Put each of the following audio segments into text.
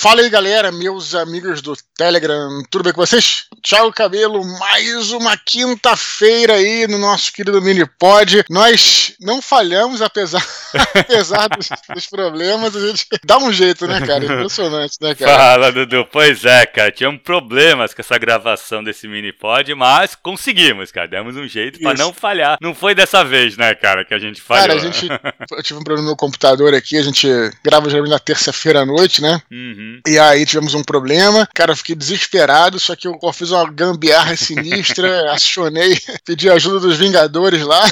Fala aí, galera, meus amigos do Telegram, tudo bem com vocês? Thiago Cabelo, mais uma quinta-feira aí no nosso querido Minipod. Nós não falhamos, apesar, apesar dos, dos, problemas, a gente dá um jeito, né, cara? Impressionante, né, cara? Fala, Dudu. Pois é, cara, tinham problemas com essa gravação desse Minipod, mas conseguimos, cara. Demos um jeito para não falhar. Não foi dessa vez, né, cara, que a gente falhou. Cara, a gente. Eu tive um problema no meu computador aqui, a gente grava geralmente na terça-feira à noite, né? Uhum. E aí tivemos um problema. Cara, eu fiquei desesperado, só que eu, eu fiz uma gambiarra sinistra, acionei, pedi ajuda dos Vingadores lá.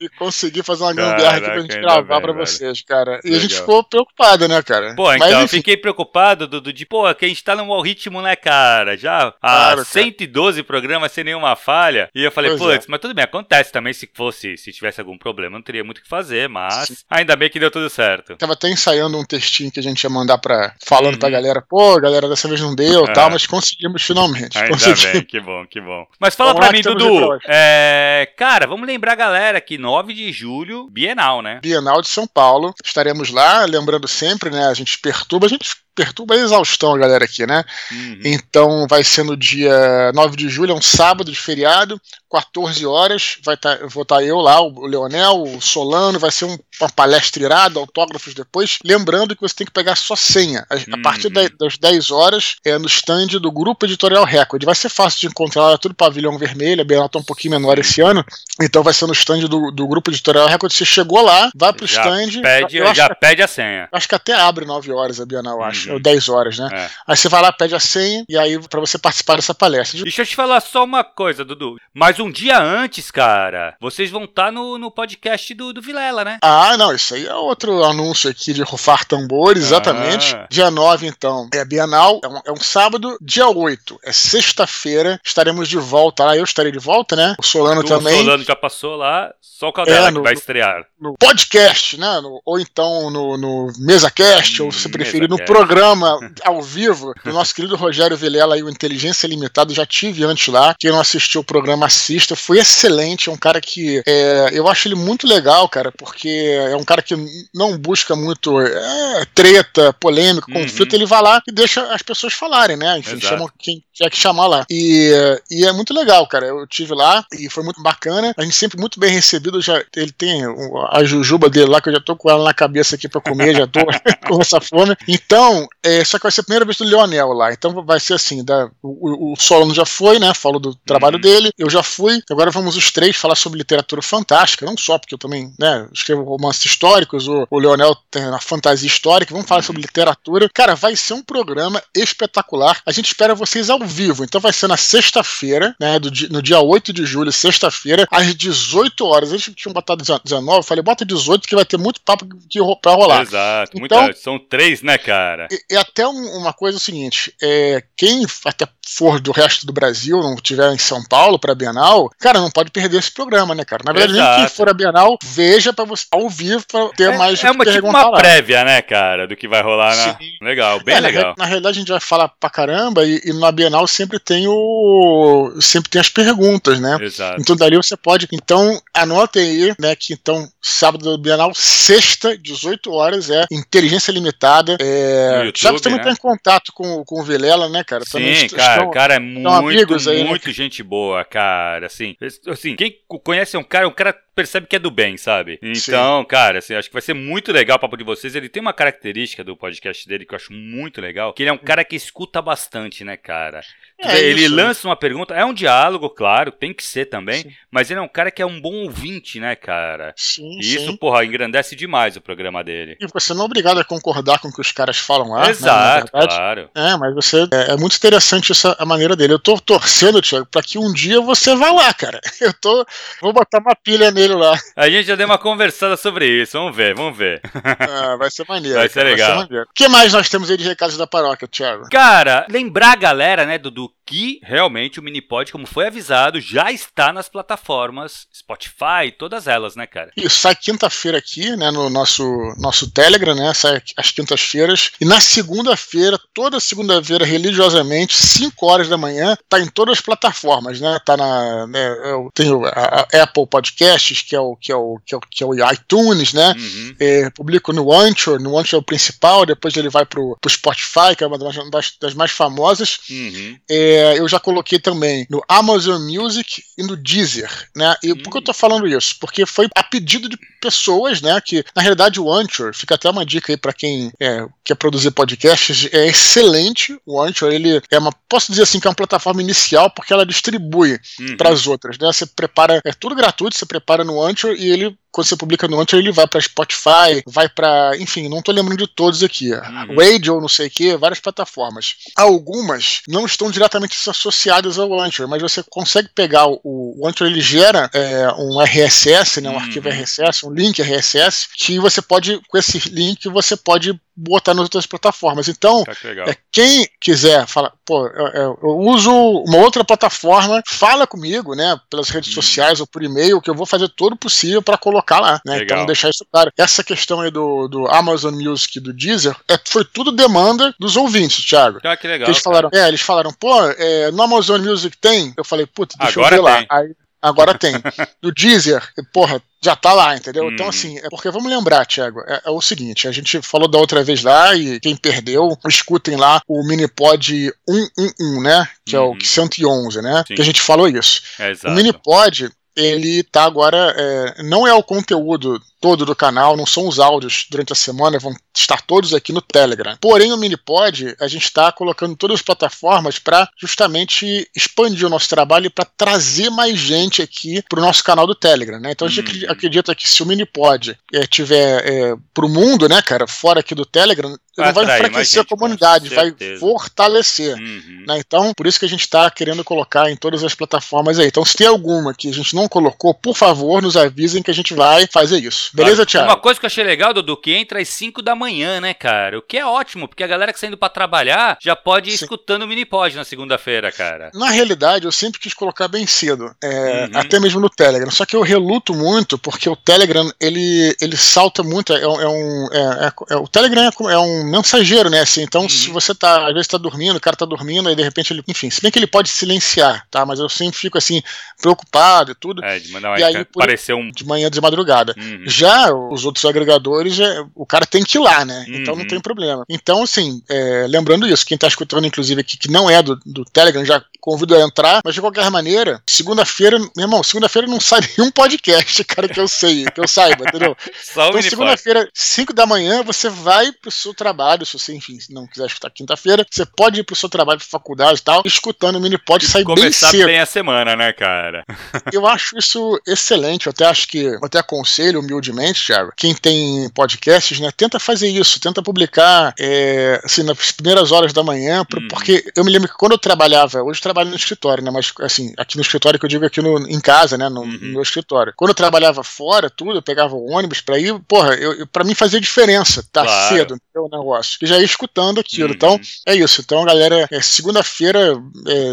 e consegui fazer uma gambiarra aqui pra gente gravar bem, pra velho. vocês, cara. E Legal. a gente ficou preocupado, né, cara? Pô, Mas, então, enfim. eu fiquei preocupado, Dudu, de, pô, que a gente tá num mau ritmo, né, cara? Já há claro, 112 cara. programas sem nenhuma falha. E eu falei, pô, é. mas tudo bem, acontece também se fosse, se tivesse algum problema, não teria muito o que fazer, mas Sim. ainda bem que deu tudo certo. Tava até ensaiando um textinho que a gente ia mandar pra. falando uhum. pra galera, pô, galera, dessa vez não deu e tal, mas conseguimos finalmente. Ainda conseguimos. bem, que bom, que bom. Mas fala vamos pra mim, Dudu. É, cara, vamos lembrar a galera que 9 de julho, Bienal, né? Bienal de São Paulo. Estaremos lá, lembrando sempre, né? A gente perturba, a gente perturba a exaustão a galera aqui, né? Uhum. Então vai ser no dia 9 de julho, é um sábado de feriado, 14 horas, vai tá, vou estar tá eu lá, o Leonel, o Solano, vai ser um, uma palestra irada, autógrafos depois. Lembrando que você tem que pegar sua senha. A, uhum. a partir da, das 10 horas é no stand do Grupo Editorial Record. Vai ser fácil de encontrar lá, tudo pavilhão vermelho, a Bienal tá um pouquinho menor esse ano, então vai ser no stand do, do Grupo Editorial Record. Você chegou lá, vai pro já stand. Pede, já pede a senha. Acho que até abre 9 horas a Bienal, uhum. acho. Ou 10 horas, né? É. Aí você vai lá, pede a senha, e aí para você participar dessa palestra. Deixa eu te falar só uma coisa, Dudu. Mas um dia antes, cara, vocês vão estar tá no, no podcast do, do Vilela, né? Ah, não, isso aí é outro anúncio aqui de rufar tambores, exatamente. Ah. Dia 9, então, é a Bienal, é um, é um sábado. Dia 8, é sexta-feira, estaremos de volta lá. Eu estarei de volta, né? O Solano também. O Solano já passou lá, só o Caldela é, no, que vai estrear. No podcast, né? No, ou então no, no MesaCast, hum, ou se preferir, no programa ao vivo do nosso querido Rogério Vilela e o Inteligência Limitada. Já tive antes lá. Quem não assistiu o programa, assista. Foi excelente. É um cara que é, eu acho ele muito legal, cara, porque é um cara que não busca muito é, treta, polêmica, uhum. conflito. Ele vai lá e deixa as pessoas falarem, né? Enfim, Exato. chama quem tiver que chamar lá. E, e é muito legal, cara. Eu tive lá e foi muito bacana. A gente sempre muito bem recebido. Já, ele tem a jujuba dele lá, que eu já tô com ela na cabeça aqui pra comer, já tô com essa fome. Então, é, só que vai ser a primeira vez do Leonel lá. Então vai ser assim: da, o, o Solano já foi, né? Falou do trabalho uhum. dele, eu já fui. Agora vamos os três falar sobre literatura fantástica, não só porque eu também né, escrevo romances históricos, o, o Leonel tem a fantasia histórica, vamos falar uhum. sobre literatura. Cara, vai ser um programa espetacular. A gente espera vocês ao vivo. Então vai ser na sexta-feira, né? Do, no dia 8 de julho, sexta-feira, às 18 horas. Eles tinham botado 19, eu falei, bota 18 que vai ter muito papo que, pra rolar. Exato, então, muita, são três, né, cara? E, até um, uma coisa é o seguinte: é, quem até for do resto do Brasil, não estiver em São Paulo para Bienal, cara, não pode perder esse programa, né, cara? Na verdade, Exato. nem quem for a Bienal, veja para você ao vivo para ter é, mais É uma, tipo uma prévia, né, cara, do que vai rolar na. Legal, bem é, legal. Na, na, realidade, a gente vai falar pra caramba e, e, na Bienal sempre tem o. sempre tem as perguntas, né? Exato. Então dali você pode. Então, anotem aí, né, que então, sábado do Bienal, sexta, 18 horas, é inteligência limitada. É, YouTube, sabe também né? tá em contato com, com o Vilela, né, cara? Sim, cara, estão, cara é muito, aí, né? muito né? gente boa, cara. Assim, assim, quem conhece um cara, um cara percebe que é do bem, sabe? Então, Sim. cara, assim, acho que vai ser muito legal o papo de vocês. Ele tem uma característica do podcast dele que eu acho muito legal, que ele é um cara que escuta bastante, né, cara? É ele isso. lança uma pergunta, é um diálogo, claro, tem que ser também, sim. mas ele é um cara que é um bom ouvinte, né, cara? Sim, e isso, sim. porra, engrandece demais o programa dele. E você não é obrigado a concordar com o que os caras falam lá, né, Exato, né, claro. É, mas você, é, é, muito interessante essa a maneira dele. Eu tô torcendo, Thiago, pra que um dia você vá lá, cara. Eu tô, vou botar uma pilha nele lá. A gente já deu uma conversada sobre isso, vamos ver, vamos ver. Ah, vai ser maneiro. Vai ser legal. O que mais nós temos aí de recados da paróquia, Thiago? Cara, lembrar a galera, né, Dudu, que realmente o Minipod, como foi avisado, já está nas plataformas Spotify, todas elas, né, cara? Isso, sai quinta-feira aqui, né, no nosso, nosso Telegram, né, sai às quintas-feiras. E na segunda-feira, toda segunda-feira, religiosamente, 5 horas da manhã, tá em todas as plataformas, né? Tá na. Né, eu tenho a, a Apple Podcast, podcasts, que é o, que é o, que é o, que é o iTunes, né? Uhum. É, publico no Anchor, no Anchor é o principal, depois ele vai pro, pro Spotify, que é uma das, das mais famosas. Uhum. É, eu já coloquei também no Amazon Music e no Deezer, né? E uhum. por que eu tô falando isso? Porque foi a pedido de pessoas, né? Que na realidade o Anchor, fica até uma dica aí para quem é, quer produzir podcasts, é excelente. O Anchor, ele é uma, posso dizer assim, que é uma plataforma inicial, porque ela distribui uhum. para as outras, né? Você prepara, é tudo gratuito, você prepara no Anchor e ele quando você publica no Anchor, ele vai para Spotify, vai para, enfim, não tô lembrando de todos aqui. Uhum. Radio, não sei o que, várias plataformas. Algumas não estão diretamente associadas ao Anchor, mas você consegue pegar o, o Anchor, ele gera é, um RSS, né, um uhum. arquivo RSS, um link RSS, que você pode, com esse link, você pode botar nas outras plataformas. Então, é, quem quiser falar, pô, eu, eu, uso uma outra plataforma, fala comigo, né, pelas redes hum. sociais ou por e-mail, que eu vou fazer todo o possível para colocar lá, né? Então, deixar isso claro. Essa questão aí do, do Amazon Music do Deezer é, foi tudo demanda dos ouvintes, Thiago. Ah, que legal. Que eles falaram, é, eles falaram, pô, é, no Amazon Music tem? Eu falei, puta, deixa Agora eu ver tem. lá. Aí, Agora tem. No Deezer, porra, já tá lá, entendeu? Então, hum. Então, assim, é porque vamos lembrar, Thiago, é, é, o seguinte: a gente falou da outra vez lá, e quem perdeu, escutem lá o Minipod 111, né? Que hum. é o 111, uhum. né? Sim. Que a gente falou isso. É, o Minipod, ele tá agora. É, não é o conteúdo todo do canal, não são os áudios durante a semana, vão estar todos aqui no Telegram. Porém, o Minipod, a gente está colocando todas as plataformas para justamente expandir o nosso trabalho e para trazer mais gente aqui para o nosso canal do Telegram, né? Então a gente hum. acredita que se o Minipod é, tiver é, para o mundo, né, cara, fora aqui do Telegram, não vai enfraquecer a comunidade, vai fortalecer. Uhum. Né? Então, por isso que a gente está querendo colocar em todas as plataformas aí. Então, se tem alguma que a gente não colocou, por favor, nos avisem que a gente vai fazer isso. Beleza, Thiago? Uma coisa que eu achei legal, Dudu, que entra às 5 da manhã, né, cara? O que é ótimo, porque a galera que está indo para trabalhar já pode ir Sim. escutando o Minipod na segunda-feira, cara. Na realidade, eu sempre quis colocar bem cedo, é, uhum. até mesmo no Telegram. Só que eu reluto muito, porque o Telegram, ele, ele salta muito. É, é um, é, é, é o Telegram é, é um mensageiro, né? Assim, então, uhum. se você tá, às vezes tá dormindo, o cara tá dormindo, aí de repente ele. Enfim, se bem que ele pode silenciar, tá? Mas eu sempre fico assim, preocupado e tudo. É, de mandar uma e aí, aparecer um. De manhã de madrugada. Uhum. Já os outros agregadores, é, o cara tem que ir lá, né? Então não uhum. tem problema. Então, assim, é, lembrando isso, quem tá escutando, inclusive, aqui, que não é do, do Telegram, já convido a entrar, mas de qualquer maneira, segunda-feira, meu irmão, segunda-feira não sai nenhum podcast, cara, que eu sei, que eu saiba, entendeu? Só então, segunda-feira, 5 da manhã, você vai pro seu trabalho, se você, enfim, não quiser escutar quinta-feira, você pode ir pro seu trabalho, pra faculdade e tal, escutando o Minipod e sair bem cedo. Começar bem a semana, né, cara? eu acho isso excelente, eu até acho que, eu até aconselho humildemente, Thiago, quem tem podcasts, né, tenta fazer isso, tenta publicar, é, assim, nas primeiras horas da manhã, hum. porque eu me lembro que quando eu trabalhava, hoje eu trabalho no escritório, né, mas, assim, aqui no escritório que eu digo aqui no, em casa, né, no, uhum. no meu escritório. Quando eu trabalhava fora, tudo, eu pegava o ônibus pra ir, porra, eu, eu, pra mim fazia diferença, tá claro. cedo, o negócio. E já ia escutando aquilo. Uhum. Então, é isso. Então, galera, é segunda-feira.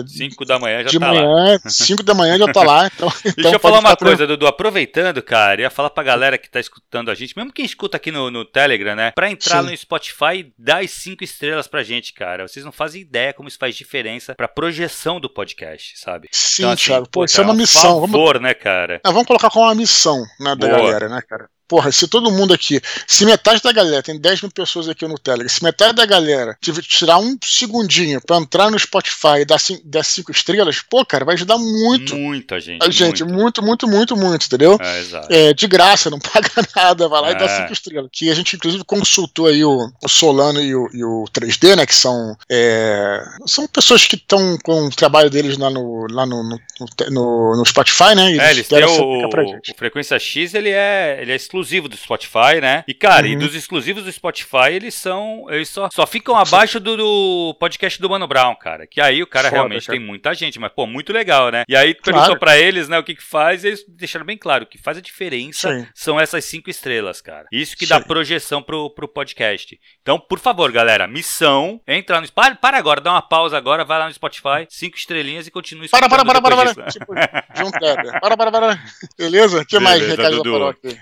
5 é, da manhã já de tá manhã, lá. 5 da manhã já tá lá. Então, Deixa então eu falar uma coisa, pra... Dudu. Aproveitando, cara, ia falar pra galera que tá escutando a gente, mesmo quem escuta aqui no, no Telegram, né? Pra entrar Sim. no Spotify, dá as 5 estrelas pra gente, cara. Vocês não fazem ideia como isso faz diferença pra projeção do podcast, sabe? Sim, então, assim, Thiago. Pô, isso é uma missão. Por favor, vamos... né, cara? Ah, vamos colocar como uma missão né, da Boa. galera, né, cara? Porra, se todo mundo aqui, se metade da galera, tem 10 mil pessoas aqui no Telegram, se metade da galera tirar um segundinho pra entrar no Spotify e dar 5 estrelas, pô, cara, vai ajudar muito. Muita gente. A gente, muito, muito, muito, muito, entendeu? É, exato. É, de graça, não paga nada, vai lá é. e dá 5 estrelas. Que a gente, inclusive, consultou aí o, o Solano e o, e o, 3D, né, que são, é, são pessoas que estão com o trabalho deles lá no, lá no, no, no, no Spotify, né? E é, eles têm o, o Frequência X, ele é, ele é exclusivo exclusivo do Spotify, né? E, cara, uhum. e dos exclusivos do Spotify, eles são. Eles só, só ficam abaixo do, do podcast do Mano Brown, cara. Que aí o cara Foda, realmente cara. tem muita gente, mas, pô, muito legal, né? E aí claro. perguntou pra eles, né, o que que faz, e eles deixaram bem claro: o que faz a diferença Sim. são essas cinco estrelas, cara. Isso que Sim. dá projeção pro, pro podcast. Então, por favor, galera, missão, entra no. Para, para agora, dá uma pausa agora, vai lá no Spotify, cinco estrelinhas e continue Para, para, para, para, para. Tipo, Para, para, para. Beleza? O que Beleza, mais recado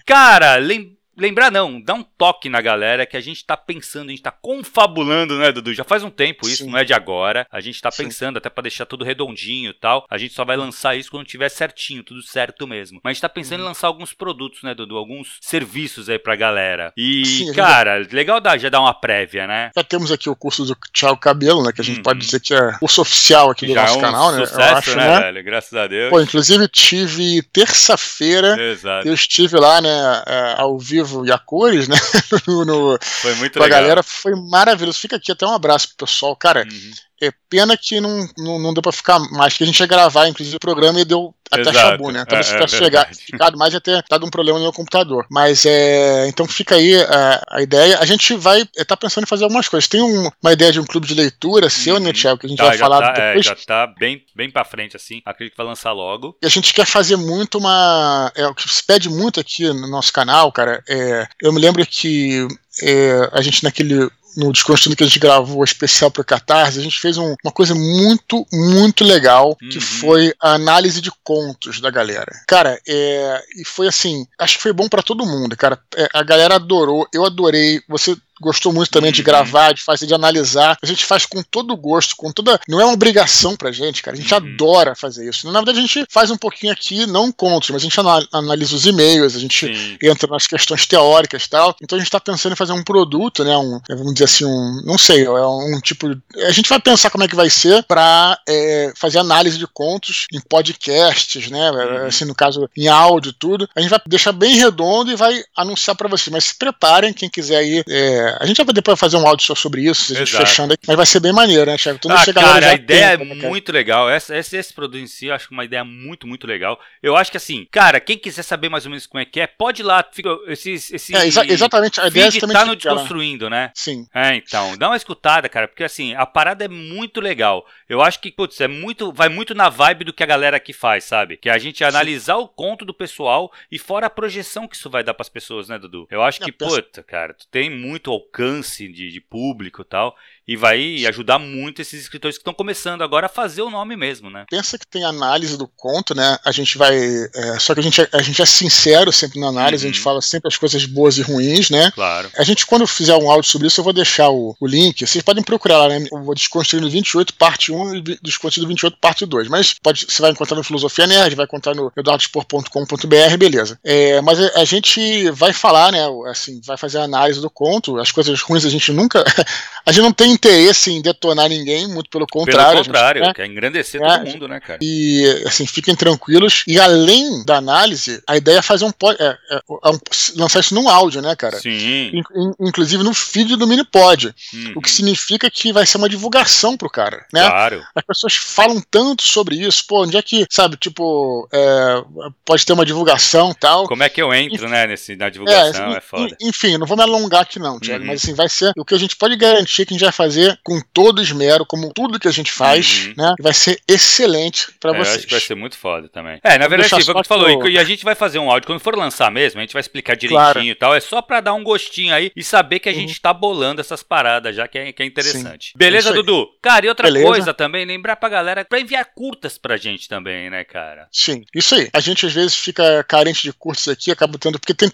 Cara, para Limp lembrar não, dá um toque na galera que a gente tá pensando, a gente tá confabulando, né, Dudu? Já faz um tempo isso, Sim. não é de agora. A gente tá Sim. pensando até para deixar tudo redondinho e tal. A gente só vai lançar isso quando tiver certinho, tudo certo mesmo. Mas a gente tá pensando uhum. em lançar alguns produtos, né, Dudu? Alguns serviços aí pra galera. E, Sim, cara, já... legal dar, já dar uma prévia, né? Já temos aqui o curso do Thiago Cabelo, né, que a gente uhum. pode dizer que é curso oficial aqui do já nosso é um canal, né? Sucesso, eu acho, né, né, velho? Graças a Deus. Pô, inclusive tive terça-feira, eu estive lá, né, é, ao vivo e a cores, né? no, foi muito legal. a galera, foi maravilhoso. Fica aqui até um abraço pro pessoal. Cara, uhum. É pena que não, não, não deu pra ficar mais, que a gente ia gravar, inclusive, o programa e deu até Exato. chabu, né? Talvez então, é, se tivesse é ficado mais ia ter dado um problema no meu computador. Mas é. Então fica aí a, a ideia. A gente vai é, tá pensando em fazer algumas coisas. Tem um, uma ideia de um clube de leitura seu, né, uhum. Thiago, que a gente tá, vai falar tá, é, depois. É, já tá bem, bem pra frente, assim. Acredito que vai lançar logo. E a gente quer fazer muito uma. É, o que se pede muito aqui no nosso canal, cara, é. Eu me lembro que é, a gente naquele no Desconstruindo que a gente gravou especial para Catarse, a gente fez um, uma coisa muito, muito legal, uhum. que foi a análise de contos da galera. Cara, é, e foi assim, acho que foi bom para todo mundo, cara. É, a galera adorou, eu adorei. Você gostou muito também de uhum. gravar, de fazer, de analisar. A gente faz com todo gosto, com toda. Não é uma obrigação pra gente, cara. A gente uhum. adora fazer isso. Na verdade, a gente faz um pouquinho aqui, não contos, mas a gente analisa os e-mails, a gente Sim. entra nas questões teóricas e tal. Então a gente tá pensando em fazer um produto, né? Um, vamos dizer assim, um. Não sei, é um tipo. A gente vai pensar como é que vai ser pra é, fazer análise de contos em podcasts, né? Uhum. Assim, no caso, em áudio tudo. A gente vai deixar bem redondo e vai anunciar para vocês. Mas se preparem, quem quiser ir. É, a gente vai depois fazer um áudio só sobre isso, a gente Exato. fechando aí, mas vai ser bem maneiro, né, Thiago? ah, cara, a ideia tem, é muito legal. Essa, esse, esse produto em si, eu acho uma ideia muito, muito legal. Eu acho que assim, cara, quem quiser saber mais ou menos como é que é, pode ir lá. Fica, esse, esse é, exa exatamente, a ideia é tá no Desconstruindo, né? Sim. É, então, dá uma escutada, cara, porque assim, a parada é muito legal. Eu acho que, putz, é muito, vai muito na vibe do que a galera aqui faz, sabe? Que é a gente analisar Sim. o conto do pessoal e fora a projeção que isso vai dar para as pessoas, né, Dudu? Eu acho que, puta, cara, tu tem muito alcance de, de público e tal e vai ajudar muito esses escritores que estão começando agora a fazer o nome mesmo, né? Pensa que tem análise do conto, né? A gente vai. É, só que a gente, é, a gente é sincero sempre na análise, uhum. a gente uhum. fala sempre as coisas boas e ruins, né? Claro. A gente, quando fizer um áudio sobre isso, eu vou deixar o, o link. Vocês podem procurar lá, né? Eu vou Desconstruindo 28, parte 1 e Desconstruindo 28, parte 2. Mas pode, você vai encontrar no Filosofia Nerd, vai encontrar no eduardospor.com.br, beleza. É, mas a, a, gente vai falar, né? Assim, vai fazer a análise do conto. As coisas ruins a gente nunca. a gente não tem interesse em detonar ninguém, muito pelo contrário. Pelo contrário, gente, né? quer engrandecer é, todo mundo, né, cara? E, assim, fiquem tranquilos. E além da análise, a ideia é fazer um. É, é, é um lançar isso num áudio, né, cara? Sim. In, inclusive no feed do Minipod. Uhum. O que significa que vai ser uma divulgação pro cara, né? Claro. As pessoas falam tanto sobre isso, pô, onde é que, sabe, tipo, é, pode ter uma divulgação tal. Como é que eu entro, né, nesse, na divulgação? É, foda. Enfim, não vou me alongar aqui, não, Tiago, uhum. mas assim, vai ser. O que a gente pode garantir que a gente vai fazer com todo esmero, como tudo que a gente faz, uhum. né? Vai ser excelente para é, vocês. Eu acho que vai ser muito foda também. É, na verdade, sim, foi o que tu falou. E a gente vai fazer um áudio. Quando for lançar mesmo, a gente vai explicar direitinho claro. e tal. É só pra dar um gostinho aí e saber que a uhum. gente tá bolando essas paradas já, que é, que é interessante. Sim. Beleza, é Dudu? Cara, e outra Beleza. coisa também, lembrar pra galera pra enviar curtas pra gente também, né, cara? Sim, isso aí. A gente às vezes fica carente de curtas aqui, acaba tendo. Porque tem,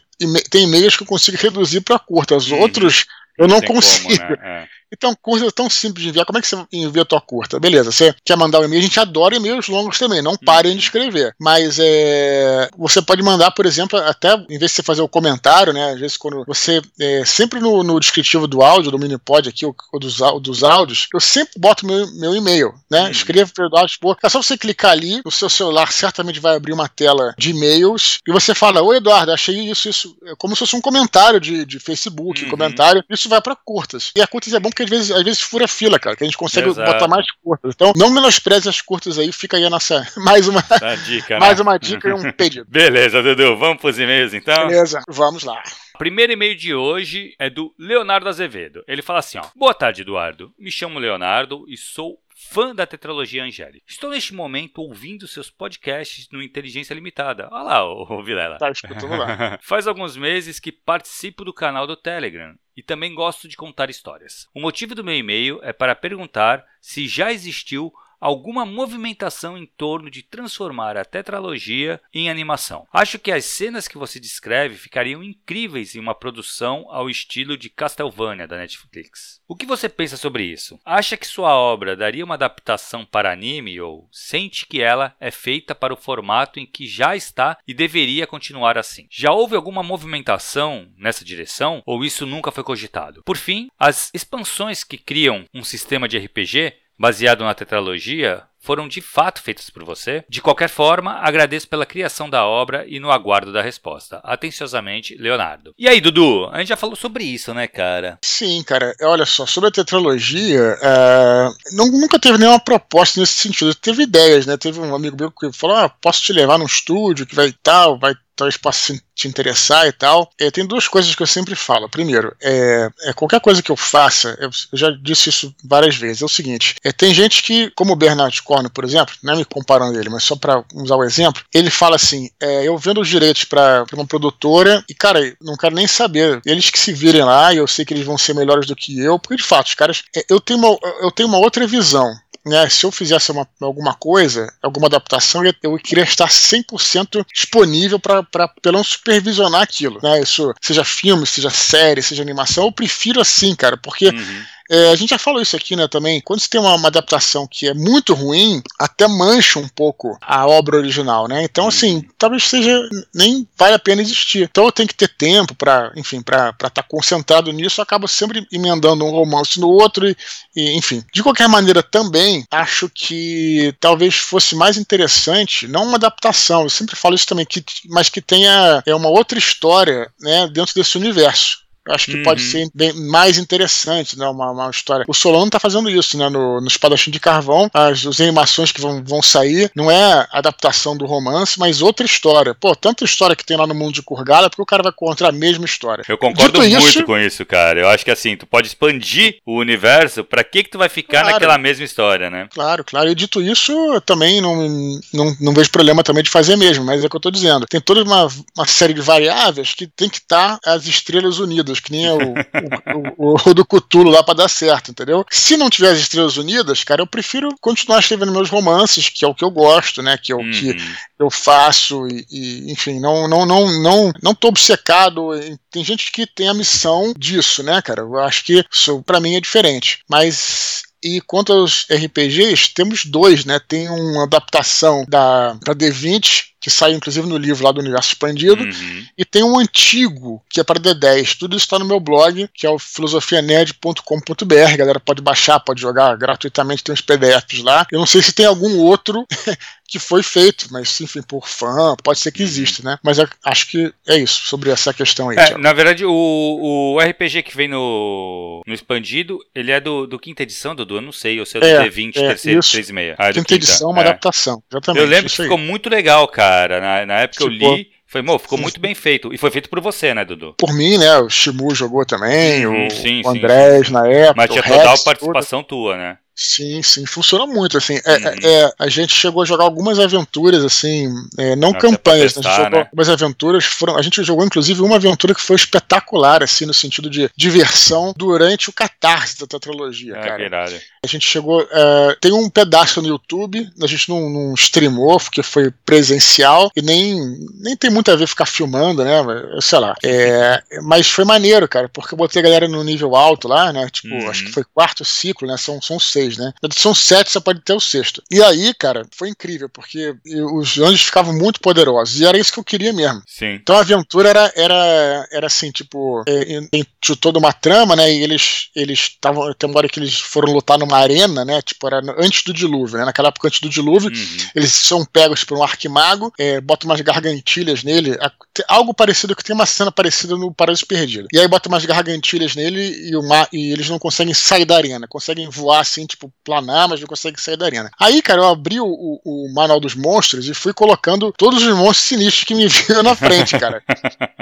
tem e-mails que eu consigo reduzir pra curtas. Uhum. Outros eu não consigo. Como, né? é. Então, curta é tão simples de enviar. Como é que você envia a tua curta? Beleza, você quer mandar um e-mail? A gente adora e-mails longos também, não parem de uhum. escrever. Mas é, você pode mandar, por exemplo, até em vez de você fazer o comentário, né? Às vezes, quando você. É, sempre no, no, descritivo do áudio, do Minipod aqui, ou, ou dos, dos áudios, eu sempre boto meu, meu e-mail, né? Uhum. Escreva para Eduardo Expor. É só você clicar ali, no seu celular certamente vai abrir uma tela de e-mails e você fala: Oi, Eduardo, achei isso, isso. É como se fosse um comentário de, de Facebook, uhum. comentário. Isso vai para curtas. E a curtas é bom porque às vezes, às vezes fura fila, cara, que a gente consegue Exato. botar mais curtas. Então, não menospreze as curtas aí, fica aí a nossa. Mais uma, dica, mais né? uma dica e um pedido. Beleza, Dudu, vamos pros e-mails então? Beleza, vamos lá. Primeiro e-mail de hoje é do Leonardo Azevedo. Ele fala assim: ó, Boa tarde, Eduardo. Me chamo Leonardo e sou fã da tetralogia angélica. Estou neste momento ouvindo seus podcasts no Inteligência Limitada. Olha lá, ô Vilela. Tá escutando lá. Faz alguns meses que participo do canal do Telegram e também gosto de contar histórias. O motivo do meu e-mail é para perguntar se já existiu alguma movimentação em torno de transformar a tetralogia em animação. Acho que as cenas que você descreve ficariam incríveis em uma produção ao estilo de Castlevania da Netflix. O que você pensa sobre isso? Acha que sua obra daria uma adaptação para anime ou sente que ela é feita para o formato em que já está e deveria continuar assim? Já houve alguma movimentação nessa direção ou isso nunca foi cogitado? Por fim, as expansões que criam um sistema de RPG baseado na tetralogia foram de fato feitas por você? De qualquer forma, agradeço pela criação da obra e no aguardo da resposta. Atenciosamente, Leonardo. E aí, Dudu? A gente já falou sobre isso, né, cara? Sim, cara. Olha só, sobre a tetralogia, uh, nunca teve nenhuma proposta nesse sentido. Teve ideias, né? Teve um amigo meu que falou: ah, posso te levar num estúdio que vai tal, vai talvez possa te interessar e tal. É, tem duas coisas que eu sempre falo. Primeiro, é, é qualquer coisa que eu faça, eu, eu, já disse isso várias vezes, é o seguinte: é, tem gente que, como o Bernard Por exemplo, não é me comparando ele, mas só para usar o exemplo, ele fala assim: é, eu vendo os direitos para uma produtora e, cara, não quero nem saber. Eles que se virem lá e eu sei que eles vão ser melhores do que eu, porque de fato, os caras. É, eu, tenho uma, eu tenho uma outra visão né, se eu fizesse uma, alguma coisa, alguma adaptação, eu, eu queria estar 100% disponível para pelo menos supervisionar aquilo. Né, isso, seja filme, seja série, seja animação, eu prefiro assim, cara, porque. Uhum. É, a gente já falou isso aqui, né, também. Quando você tem uma, uma, adaptação que é muito ruim, até mancha um pouco a obra original, né? Então, assim, uhum. talvez seja nem vale a pena existir. Então, eu tenho que ter tempo para, enfim, para estar tá concentrado nisso. Eu acabo sempre emendando um romance no outro e, e, enfim. De qualquer maneira, também acho que talvez fosse mais interessante, não uma adaptação. Eu sempre falo isso também, que, mas que tenha é uma outra história, né, dentro desse universo. Eu acho que uhum. pode ser bem mais interessante, né? Uma, uma história. O Solano tá fazendo isso, né? No, no Espadachim de Carvão, as, as animações que vão, vão sair não é adaptação do romance, mas outra história. Pô, tanta história que tem lá no mundo de Kurgala, porque o cara vai encontrar a mesma história. Eu concordo Dito muito isso, com isso, cara. Eu acho que assim, tu pode expandir o universo, para que que tu vai ficar claro, naquela mesma história, né? Claro, claro. E dito isso, eu também não, não, não vejo problema também de fazer mesmo, mas é o que eu tô dizendo. Tem toda uma, uma série de variáveis que tem que estar tá as estrelas unidas que nem o, o, o, o, do Cutulo lá para dar certo, entendeu? Se não tiver as Estrelas Unidas, cara, eu prefiro continuar escrevendo meus romances, que é o que eu gosto, né? Que é o uhum. que eu faço e, e, enfim, não, não, não, não, não tô obcecado. Tem gente que tem a missão disso, né, cara? Eu acho que isso para mim é diferente. Mas e quanto aos RPGs, temos dois, né? Tem uma adaptação da, da D20, que saiu inclusive no livro lá do Universo Expandido, uhum. e tem um antigo, que é para D10. Tudo isso está no meu blog, que é o filosofianerd.com.br. A galera pode baixar, pode jogar gratuitamente, tem uns PDFs lá. Eu não sei se tem algum outro que foi feito, mas enfim, por fã, pode ser que uhum. exista, né? Mas acho que é isso, sobre essa questão aí. É, na verdade, o, o RPG que vem no, no expandido, ele é do, do quinta edição, Dudu? Eu não sei, ou se é do é, D20, é, terceiro, isso. 3,6. Ah, é quinta, quinta edição, uma é. adaptação, exatamente. Eu lembro que ficou muito legal, cara. Na, na época tipo, eu li. Foi, ficou muito bem feito. E foi feito por você, né, Dudu? Por mim, né? O Shimu jogou também, hum, o, sim, o Andrés sim, sim. na época. Mas tinha total participação tudo. tua, né? Sim, sim, funciona muito, assim, é, uhum. é, a gente chegou a jogar algumas aventuras, assim, é, não campanhas, testar, né? a gente jogou né? algumas aventuras, foram, a gente jogou inclusive uma aventura que foi espetacular, assim, no sentido de diversão durante o catarse da tetralogia, é, cara. Verdade. A gente chegou, é, tem um pedaço no YouTube, a gente não, não streamou, porque foi presencial, e nem, nem tem muito a ver ficar filmando, né, sei lá, é, mas foi maneiro, cara, porque eu botei a galera no nível alto lá, né, tipo, uhum. acho que foi quarto ciclo, né, são, são seis seis, né? São sete, você pode ter o sexto. E aí, cara, foi incrível, porque os anjos ficavam muito poderosos. E era isso que eu queria mesmo. Sim. Então a aventura era, era, era assim, tipo, é, tem toda uma trama, né? E eles eles estavam. Tem uma hora que eles foram lutar numa arena, né? Tipo, era antes do dilúvio, né? Naquela época antes do dilúvio, uhum. eles são pegos por um arquimago, é, botam umas gargantilhas nele. Algo parecido que tem uma cena parecida no Paraíso Perdido. E aí bota umas gargantilhas nele e, o mar, e eles não conseguem sair da arena, conseguem voar assim, tipo, planar, mas não consegue sair da arena. Aí, cara, eu abri o, o, o manual dos monstros e fui colocando todos os monstros sinistros que me viram na frente, cara.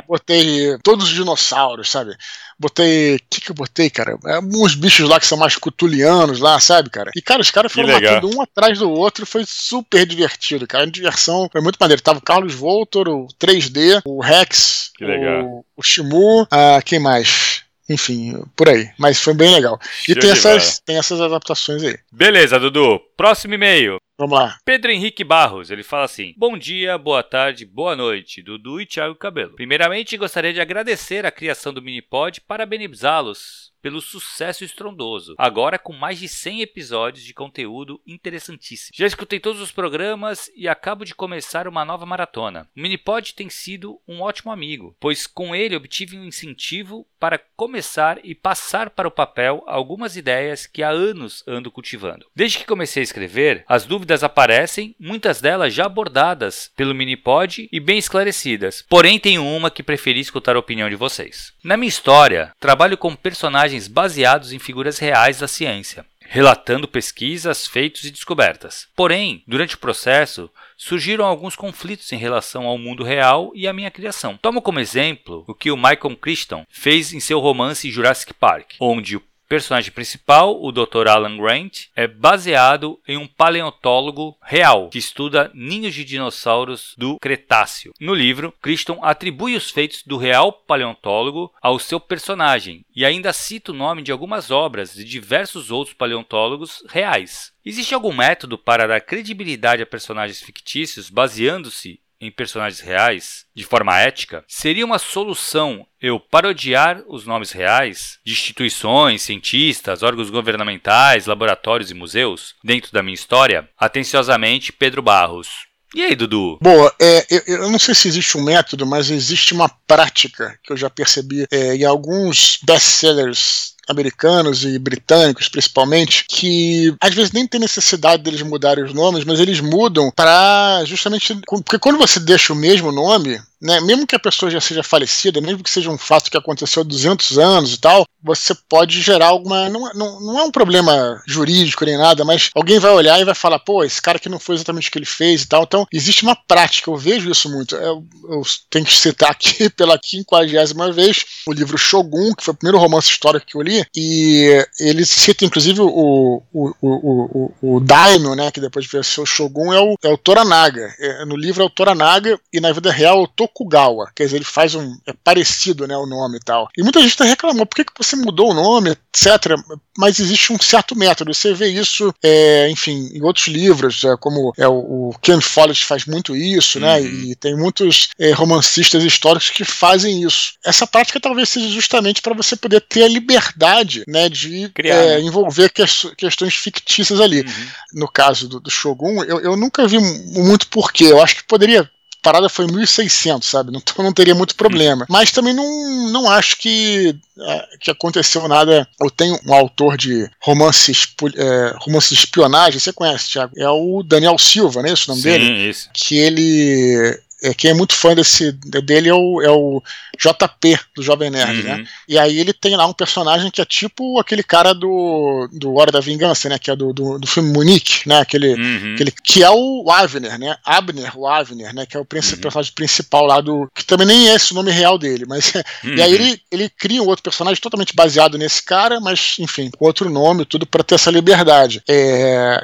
Botei todos os dinossauros, sabe? Botei. O que, que eu botei, cara? É, uns bichos lá que são mais cutulianos lá, sabe, cara? E, cara, os caras foram matando um atrás do outro foi super divertido, cara. A diversão foi muito maneiro. Tava o Carlos Voltor, o 3D, o Rex, o, o Shimu, ah, quem mais? enfim, por aí. Mas foi bem legal. E tem essas, tem essas adaptações aí. Beleza, Dudu. Próximo e-mail. Vamos lá. Pedro Henrique Barros, ele fala assim: Bom dia, boa tarde, boa noite, Dudu e Thiago Cabelo. Primeiramente, gostaria de agradecer a criação do Minipod parabenizá-los pelo sucesso estrondoso, agora com mais de 100 episódios de conteúdo interessantíssimo. Já escutei todos os programas e acabo de começar uma nova maratona. O Minipod tem sido um ótimo amigo, pois com ele obtive um incentivo para começar e passar para o papel algumas ideias que há anos ando cultivando. Desde que comecei a escrever, as dúvidas aparecem, muitas delas já abordadas pelo Minipod e bem esclarecidas. Porém, tenho uma que preferi escutar a opinião de vocês. Na minha história, trabalho com personagens baseados em figuras reais da ciência relatando pesquisas, feitos e descobertas. Porém, durante o processo, surgiram alguns conflitos em relação ao mundo real e à minha criação. Tomo como exemplo o que o Michael Crichton fez em seu romance Jurassic Park, onde o personagem principal, o Dr. Alan Grant, é baseado em um paleontólogo real que estuda ninhos de dinossauros do Cretáceo. No livro, Crichton atribui os feitos do real paleontólogo ao seu personagem e ainda cita o nome de algumas obras de diversos outros paleontólogos reais. Existe algum método para dar credibilidade a personagens fictícios baseando-se em personagens reais de forma ética, seria uma solução eu parodiar os nomes reais de instituições, cientistas, órgãos governamentais, laboratórios e museus dentro da minha história? Atenciosamente, Pedro Barros. E aí, Dudu? Boa, é, eu, eu, não sei se existe um método, mas existe uma prática que eu já percebi é, em alguns best-sellers americanos e britânicos, principalmente, que às vezes nem tem necessidade deles mudarem os nomes, mas eles mudam para justamente. Porque quando você deixa o mesmo nome, né, mesmo que a pessoa já seja falecida, mesmo que seja um fato que aconteceu há 200 anos e tal, você pode gerar alguma. Não, não, não é um problema jurídico nem nada, mas alguém vai olhar e vai falar, pô, esse cara que não foi exatamente o que ele fez e tal. Então, existe uma prática, eu vejo isso muito. Eu, eu tenho que citar aqui pela quinquagésima vez o livro Shogun, que foi o primeiro romance histórico que eu li, e ele cita, inclusive, o, o, o, o, o Daino, né, que depois veio ser o Shogun, é o, é o Toranaga. É, no livro é o Toranaga, e na vida real é o Tokugawa, quer dizer, ele faz um. é parecido, né, o nome e tal. E muita gente tá reclamou, por que, que você mudou o nome, etc. Mas existe um certo método. Você vê isso, é, enfim, em outros livros, é, como é, o, Ken Follett faz muito isso, né? uhum. né? E tem muitos é, romancistas históricos que fazem isso. Essa prática talvez seja justamente para você poder ter a liberdade, né, de Criar, é, né? envolver que, questões fictícias ali. Uhum. No caso do, do Shogun, eu, eu nunca vi muito porquê. Eu acho que poderia parada foi 1.600, sabe? Então não teria muito problema. Mas também não, não acho que, é, que aconteceu nada. Eu tenho um autor de romances, é, romances de espionagem, você conhece, Thiago? É o Daniel Silva, não é esse o nome Sim, dele? Isso. Que ele é, quem é muito fã desse dele é o, é o JP do Jovem Nerd, né? uhum. né? E aí ele tem lá um personagem que é tipo aquele cara do, do Hora da Vingança, né? Que é do, do, do filme Munique, né? Aquele, uhum. aquele que é o Avner, né? Abner, o Avner, né? Que é o uhum. personagem principal lá do. Que também nem é esse o nome real dele, mas. e aí uhum. ele, ele cria um outro personagem totalmente baseado nesse cara, mas, enfim, com outro nome, tudo para ter essa liberdade. É,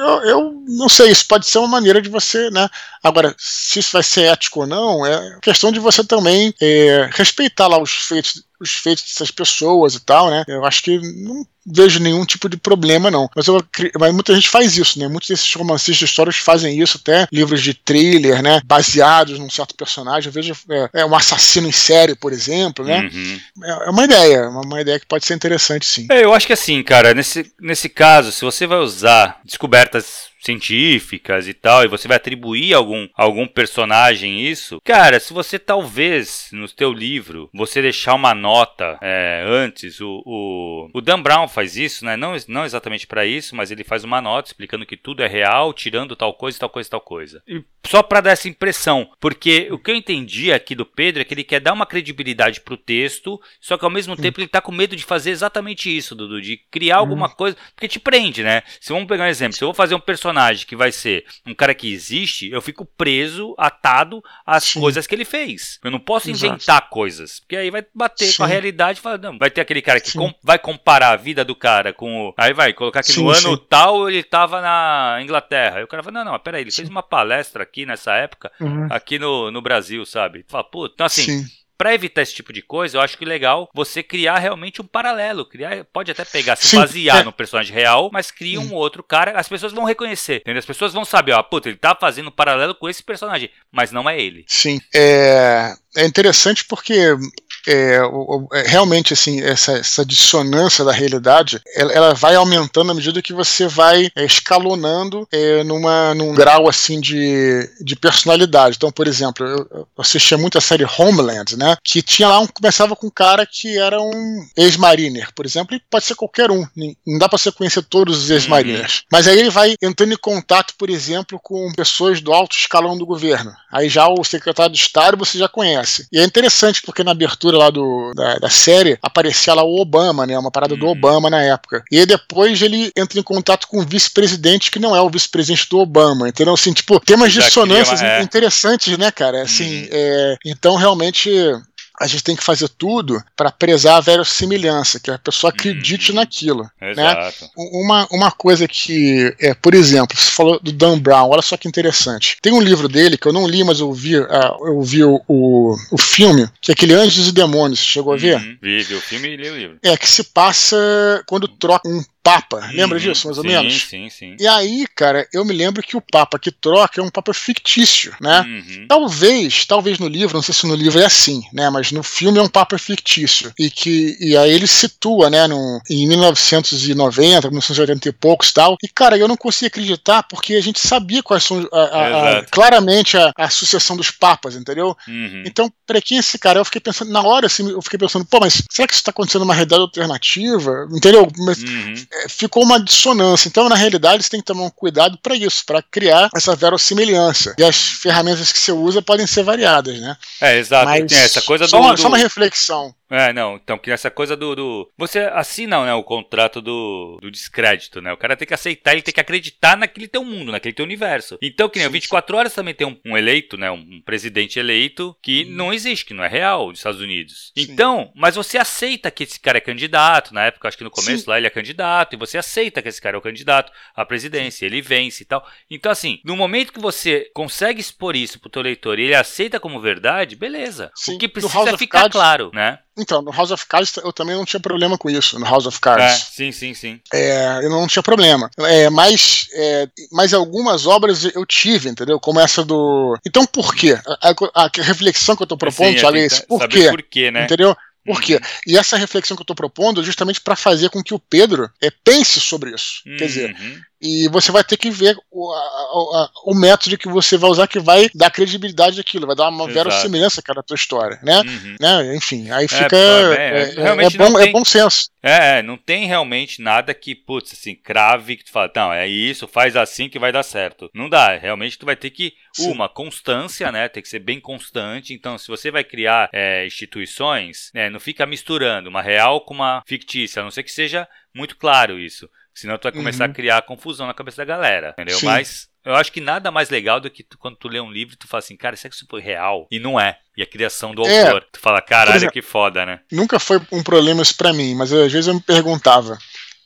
eu, eu não sei, isso pode ser uma maneira de você, né? Agora, se isso vai ser ético ou não, é questão de você também é, respeitar lá os feitos, os feitos dessas pessoas e tal, né? Eu acho que não vejo nenhum tipo de problema, não. Mas, eu, mas muita gente faz isso, né? Muitos desses romancistas históricos fazem isso, até livros de thriller, né? Baseados num certo personagem. Eu vejo é, é um assassino em série, por exemplo, né? Uhum. É, é, uma ideia, é uma, uma, ideia que pode ser interessante, sim. É, eu acho que assim, cara, nesse, nesse caso, se você vai usar descobertas científicas e tal, e você vai atribuir algum, algum personagem isso, cara, se você talvez no teu livro você deixar uma nota é, antes, o, o, o Dan Brown faz isso, né? Não, não exatamente para isso, mas ele faz uma nota explicando que tudo é real, tirando tal coisa, tal coisa, tal coisa. E só para dar essa impressão, porque o que eu entendi aqui do Pedro é que ele quer dar uma credibilidade pro texto, só que ao mesmo tempo ele tá com medo de fazer exatamente isso, Dudu, de criar alguma uhum. coisa, porque te prende, né? Se vamos pegar um exemplo, se eu vou fazer um personagem que vai ser um cara que existe, eu fico preso, atado às Sim. coisas que ele fez. Eu não posso Exato. inventar coisas, porque aí vai bater. Com a realidade falar, não, vai ter aquele cara que com, vai comparar a vida do cara com o. Aí vai colocar que sim, no ano sim. tal ele tava na Inglaterra. Aí o cara fala, não, não, peraí, ele sim. fez uma palestra aqui nessa época, uhum. aqui no, no Brasil, sabe? Fala, puta, então assim. para evitar esse tipo de coisa, eu acho que legal você criar realmente um paralelo. Criar, pode até pegar, se Sim, basear é. no personagem real, mas cria um outro cara, as pessoas vão reconhecer. Entendeu? As pessoas vão saber, ó, puta, ele tá fazendo um paralelo com esse personagem, mas não é ele. Sim. É, é interessante porque é, é, realmente assim essa, essa, dissonância da realidade ela, ela, vai aumentando à medida que você vai é, escalonando é, numa, num grau assim de, de personalidade. Então, por exemplo, eu, eu assistia muito a série Homeland, né? Que tinha lá um começava com um cara que era um ex-mariner, por exemplo, e pode ser qualquer um. Não dá para você conhecer todos os ex-mariners. Uhum. Mas aí ele vai entrando em contato, por exemplo, com pessoas do alto escalão do governo. Aí já o secretário de Estado você já conhece. E é interessante porque na abertura lá do, da, da série, aparecia lá o Obama, né? Uma parada do uhum. Obama na época. E aí depois ele entra em contato com o vice-presidente que não é o vice-presidente do Obama, entendeu? Assim, tipo, temas dissonâncias é. interessantes, né, cara? Assim, uhum. é, então realmente a gente tem que fazer tudo para prezar a verossimilhança, que a pessoa acredite hum, naquilo. Né? Exato. Né? Uma, uma coisa que, é, por exemplo, você falou do Dan Brown, olha só que interessante. Tem um livro dele que eu não li, mas eu vi, uh, eu vi o, o, o, filme, que é aquele Anjos e Demônios. Chegou a ver? Uhum, vi, vi o filme e li o livro. É, que se passa quando troca um Papa. Lembra uhum, disso, mais ou sim, menos? Sim, sim. E aí, cara, eu me lembro que o Papa que troca é um Papa fictício, né? Uhum. Talvez, talvez no livro, não sei se no livro é assim, né? Mas no filme é um Papa fictício. E que e aí ele situa, né, no, em 1990, 1980 e poucos tal. E, cara, eu não conseguia acreditar porque a gente sabia quais são a, a, a, claramente a, sucessão dos papas, entendeu? Uhum. Então, pra quem esse cara? Eu fiquei pensando, na hora assim, eu fiquei pensando, pô, mas será que isso tá acontecendo numa realidade alternativa? Entendeu? Mas, uhum. É, ficou uma dissonância. Então, na realidade, você tem que tomar um cuidado para isso, para criar essa verossimilhança. E as ferramentas que você usa podem ser variadas, né? É, exato. Mas, essa coisa só, do, uma, do... só uma reflexão. É, não, então que essa coisa do, do, Você assina né, o contrato do, do descrédito, né? O cara tem que aceitar, ele tem que acreditar naquele teu mundo, naquele teu universo. Então, que nem sim, 24 sim. horas também tem um, um, eleito, né? Um presidente eleito que hum. não existe, que não é real nos Estados Unidos. Sim. Então, mas você aceita que esse cara é candidato, na época, acho que no começo lá ele é candidato, e você aceita que esse cara é o candidato à presidência, ele vence e tal. Então, assim, no momento que você consegue expor isso pro teu leitor e ele aceita como verdade, beleza. O que precisa ficar claro, né? Então, no House of Cards eu também não tinha problema com isso, no House of Cards. É, sim, sim, sim. É, eu não tinha problema. É, mas, é, mas algumas obras eu tive, entendeu? Como essa do. Então por quê? A, a, a reflexão que eu tô propondo, sim, Thiago, é esse. Por quê? Por quê, né? Entendeu? Por quê? Uhum. E essa reflexão que eu estou propondo é justamente para fazer com que o Pedro é, pense sobre isso. Uhum. Quer dizer, uhum. E você vai ter que ver o, a, a, o método que você vai usar que vai dar credibilidade àquilo, vai dar uma verossimilhança àquela tua história, né? Uhum. né? Enfim, aí é, fica. É, é, é, é, é bom, tem, é bom senso. É, não tem realmente nada que, putz, assim, crave que tu fala, não, é isso, faz assim que vai dar certo. Não dá, realmente tu vai ter que, Sim. uma, constância, né? Tem que ser bem constante. Então, se você vai criar instituições, né, não fica misturando uma real com uma fictícia, a não ser que seja muito claro isso. Senão tu vai começar uhum. a criar confusão na cabeça da galera, entendeu? Sim. Mas eu acho que nada mais legal do que tu, quando tu lê um livro e tu fala assim, cara, será que isso foi real? E não é. E a criação do é, autor. Tu fala, caralho, exemplo, que foda, né? Nunca foi um problema isso pra mim, mas às vezes eu me perguntava,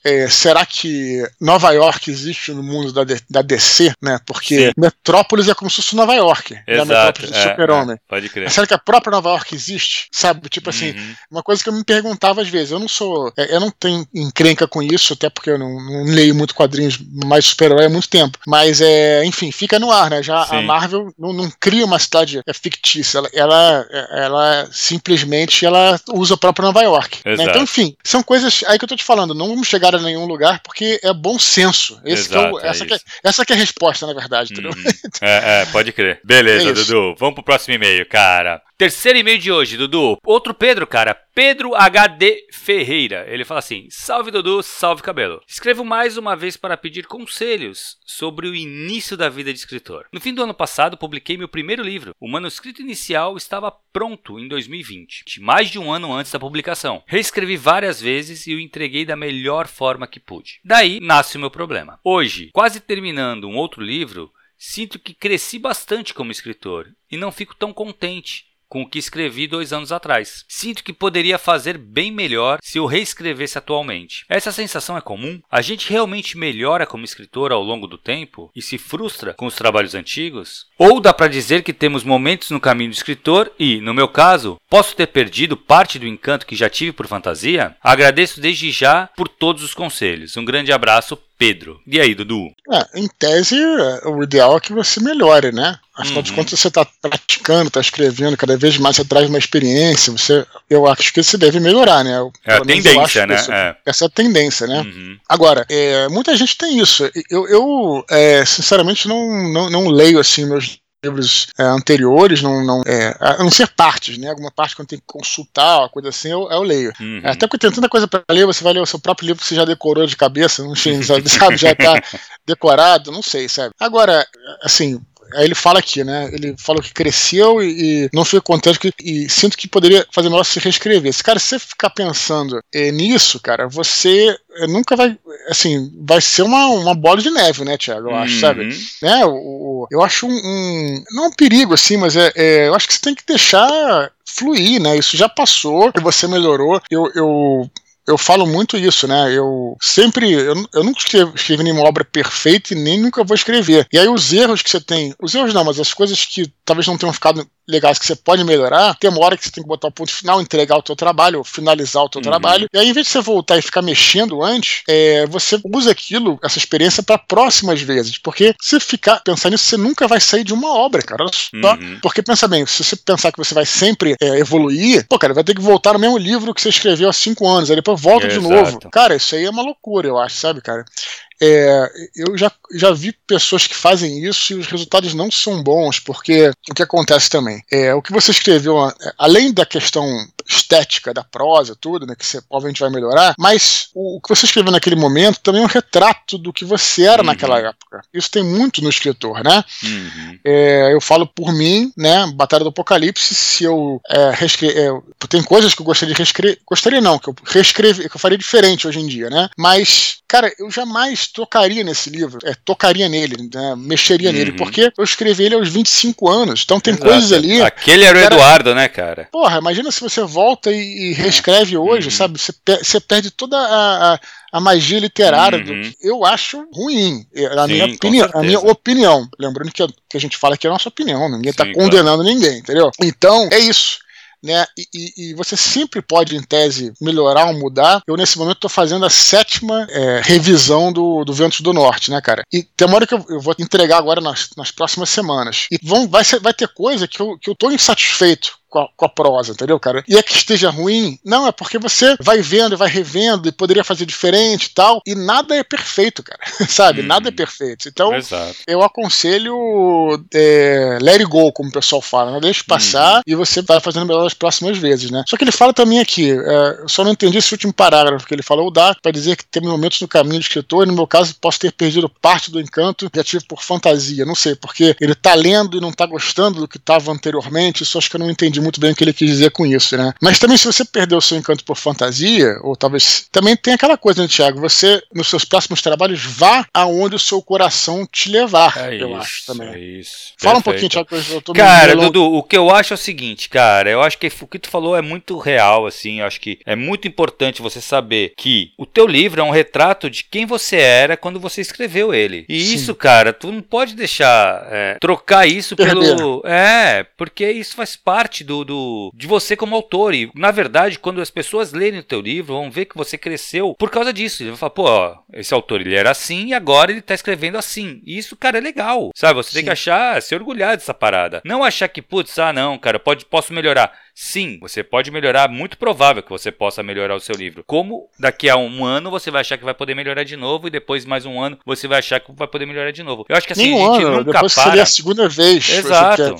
é, será que Nova York existe no mundo da, da DC, né? Porque Sim. Metrópolis é como se fosse Nova York, Exato, né? Metrópolis do é, Super-Homem. É, pode crer. Mas será que a própria Nova York existe? Sabe? Tipo assim, uhum. uma coisa que eu me perguntava às vezes. Eu não sou. É, eu não tenho encrenca com isso, até porque eu não, não leio muito quadrinhos mais super-herói há muito tempo. Mas, é, enfim, fica no ar, né? Já Sim. a Marvel não, não, cria uma cidade é, fictícia. Ela, ela, ela, simplesmente ela usa a própria Nova York. Né? Então, enfim, são coisas aí que eu tô te falando. Não vamos chegar a nenhum lugar porque é bom senso. Esse Exato, é o, essa, é que é, essa que é a resposta, na verdade, entendeu? Uhum. É, é, pode crer. Beleza, é Dudu. Vamos pro próximo e-mail, cara. Terceiro e-mail de hoje, Dudu. Outro Pedro, cara. Pedro HD Ferreira. Ele fala assim: Salve Dudu, salve cabelo. Escrevo mais uma vez para pedir conselhos sobre o início da vida de escritor. No fim do ano passado, publiquei meu primeiro livro. O manuscrito inicial estava pronto em 2020, mais de um ano antes da publicação. Reescrevi várias vezes e o entreguei da melhor forma que pude. Daí nasce o meu problema. Hoje, quase terminando um outro livro, sinto que cresci bastante como escritor e não fico tão contente com o que escrevi dois anos atrás. Sinto que poderia fazer bem melhor se eu reescrevesse atualmente. Essa sensação é comum? A gente realmente melhora como escritor ao longo do tempo e se frustra com os trabalhos antigos? Ou dá para dizer que temos momentos no caminho do escritor e, no meu caso, posso ter perdido parte do encanto que já tive por fantasia? Agradeço desde já por todos os conselhos. Um grande abraço, Pedro. E aí, Dudu? É, em tese, o ideal é que você melhore, né? Afinal uhum. de contas, você está praticando, está escrevendo, cada vez mais você traz uma experiência. Você, eu acho que você deve melhorar, né? é a tendência, né? Isso, é. Essa é a tendência, né? Uhum. Agora, é, muita gente tem isso. Eu, eu é, sinceramente, não, não, não leio assim meus livros é, anteriores, não, não, é, a não ser partes, né? Alguma parte que eu tenho que consultar, uma coisa assim, eu, eu leio. Uhum. Até porque tem tanta coisa para ler, você vai ler o seu próprio livro que você já decorou de cabeça, não sei, sabe, já está decorado, não sei, sabe? Agora, assim, Aí ele fala aqui, né? Ele falou que cresceu e, e não fica contente que, e sinto que poderia fazer melhor se reescrever. Se, cara, se você ficar pensando é, nisso, cara, você é, nunca vai, assim, vai ser uma, uma bola de neve, né, Tiago? Eu acho, uhum. sabe? Né? O, o, eu acho um, um, não um perigo, assim, mas é, é, eu acho que você tem que deixar fluir, né? Isso já passou você melhorou. Eu, eu eu falo muito isso, né? Eu sempre. Eu, eu nunca escrevi, escrevi nenhuma obra perfeita e nem nunca vou escrever. E aí os erros que você tem. Os erros não, mas as coisas que talvez não tenham ficado legais que você pode melhorar, tem uma hora que você tem que botar o ponto final, entregar o teu trabalho, ou finalizar o teu uhum. trabalho. E aí, em vez de você voltar e ficar mexendo antes, é, você usa aquilo, essa experiência, para próximas vezes. Porque se ficar pensando nisso, você nunca vai sair de uma obra, cara. Só. Uhum. Porque pensa bem, se você pensar que você vai sempre é, evoluir, pô, cara, vai ter que voltar no mesmo livro que você escreveu há cinco anos, aí depois volta de novo. Cara, isso aí é uma loucura, eu acho, sabe, cara? É, eu já, já vi pessoas que fazem isso e os resultados não são bons, porque o que acontece também é o que você escreveu, além da questão estética da prosa, tudo, né, que você obviamente vai melhorar, mas o, o que você escreveu naquele momento também é um retrato do que você era uhum. naquela época. Isso tem muito no escritor, né? Uhum. É, eu falo por mim, né? Batalha do Apocalipse, se eu é, reescrever. É, tem coisas que eu gostaria de reescrever. Gostaria não, que eu reescrever, que eu faria diferente hoje em dia, né? Mas, cara, eu jamais tocaria nesse livro, é, tocaria nele, né, mexeria uhum. nele, porque eu escrevi ele aos 25 anos. Então tem Exato. coisas ali. Aquele era o cara, Eduardo, né, cara? Porra, imagina se você volta e, e reescreve hoje, uhum. sabe? Você, você, perde toda a, a, a magia literária. Uhum. Do, eu acho ruim. A, Sim, minha, opinião, a minha opinião. Lembrando que a, que a gente fala aqui é a nossa opinião, ninguém está condenando claro. ninguém, entendeu? Então, é isso né? E, e, e, você sempre pode, em tese, melhorar ou mudar. Eu, nesse momento, estou fazendo a sétima é, revisão do, do Ventos do Norte, né, cara? E tem uma hora que eu, eu vou entregar agora nas, nas próximas semanas. E vão, vai, ser, vai ter coisa que eu, que eu tô insatisfeito com a, com a, prosa, entendeu, cara? E é que esteja ruim, não, é porque você vai vendo e vai revendo e poderia fazer diferente e tal, e nada é perfeito, cara, sabe? Hum. Nada é perfeito. Então, Exato. eu aconselho é, let it go, como o pessoal fala, né? Deixa passar hum. e você vai fazendo melhor as próximas vezes, né? Só que ele fala também aqui, é, eu só não entendi esse último parágrafo que ele falou, dá para dizer que tem momentos no caminho do escritor, e no meu caso posso ter perdido parte do encanto que tive por fantasia, não sei, porque ele tá lendo e não tá gostando do que estava anteriormente, só acho que eu não entendi muito bem o que ele quis dizer com isso, né? Mas também, se você perdeu o seu encanto por fantasia, ou talvez. Também tem aquela coisa, né, Tiago? Você, nos seus próximos trabalhos, vá aonde o seu coração te levar. É eu isso, acho também. É isso. Fala Perfeito. um pouquinho, Tiago, eu tô Cara, Dudu, o que eu acho é o seguinte, cara. Eu acho que o que tu falou é muito real, assim. Eu acho que é muito importante você saber que o teu livro é um retrato de quem você era quando você escreveu ele. E Sim. isso, cara, tu não pode deixar é, trocar isso Perder. pelo. É, porque isso faz parte do do, de você como autor. E, na verdade, quando as pessoas lerem o teu livro, vão ver que você cresceu por causa disso. Ele vai falar, pô, ó, esse autor ele era assim e agora ele tá escrevendo assim. E isso, cara, é legal. Sabe? Você Sim. tem que achar, se orgulhar dessa parada. Não achar que, putz, ah, não, cara, pode, posso melhorar. Sim, você pode melhorar, muito provável que você possa melhorar o seu livro. Como daqui a um ano você vai achar que vai poder melhorar de novo e depois mais um ano você vai achar que vai poder melhorar de novo. Eu acho que assim, Nem a gente ano, nunca depois para. seria a segunda vez. Exato.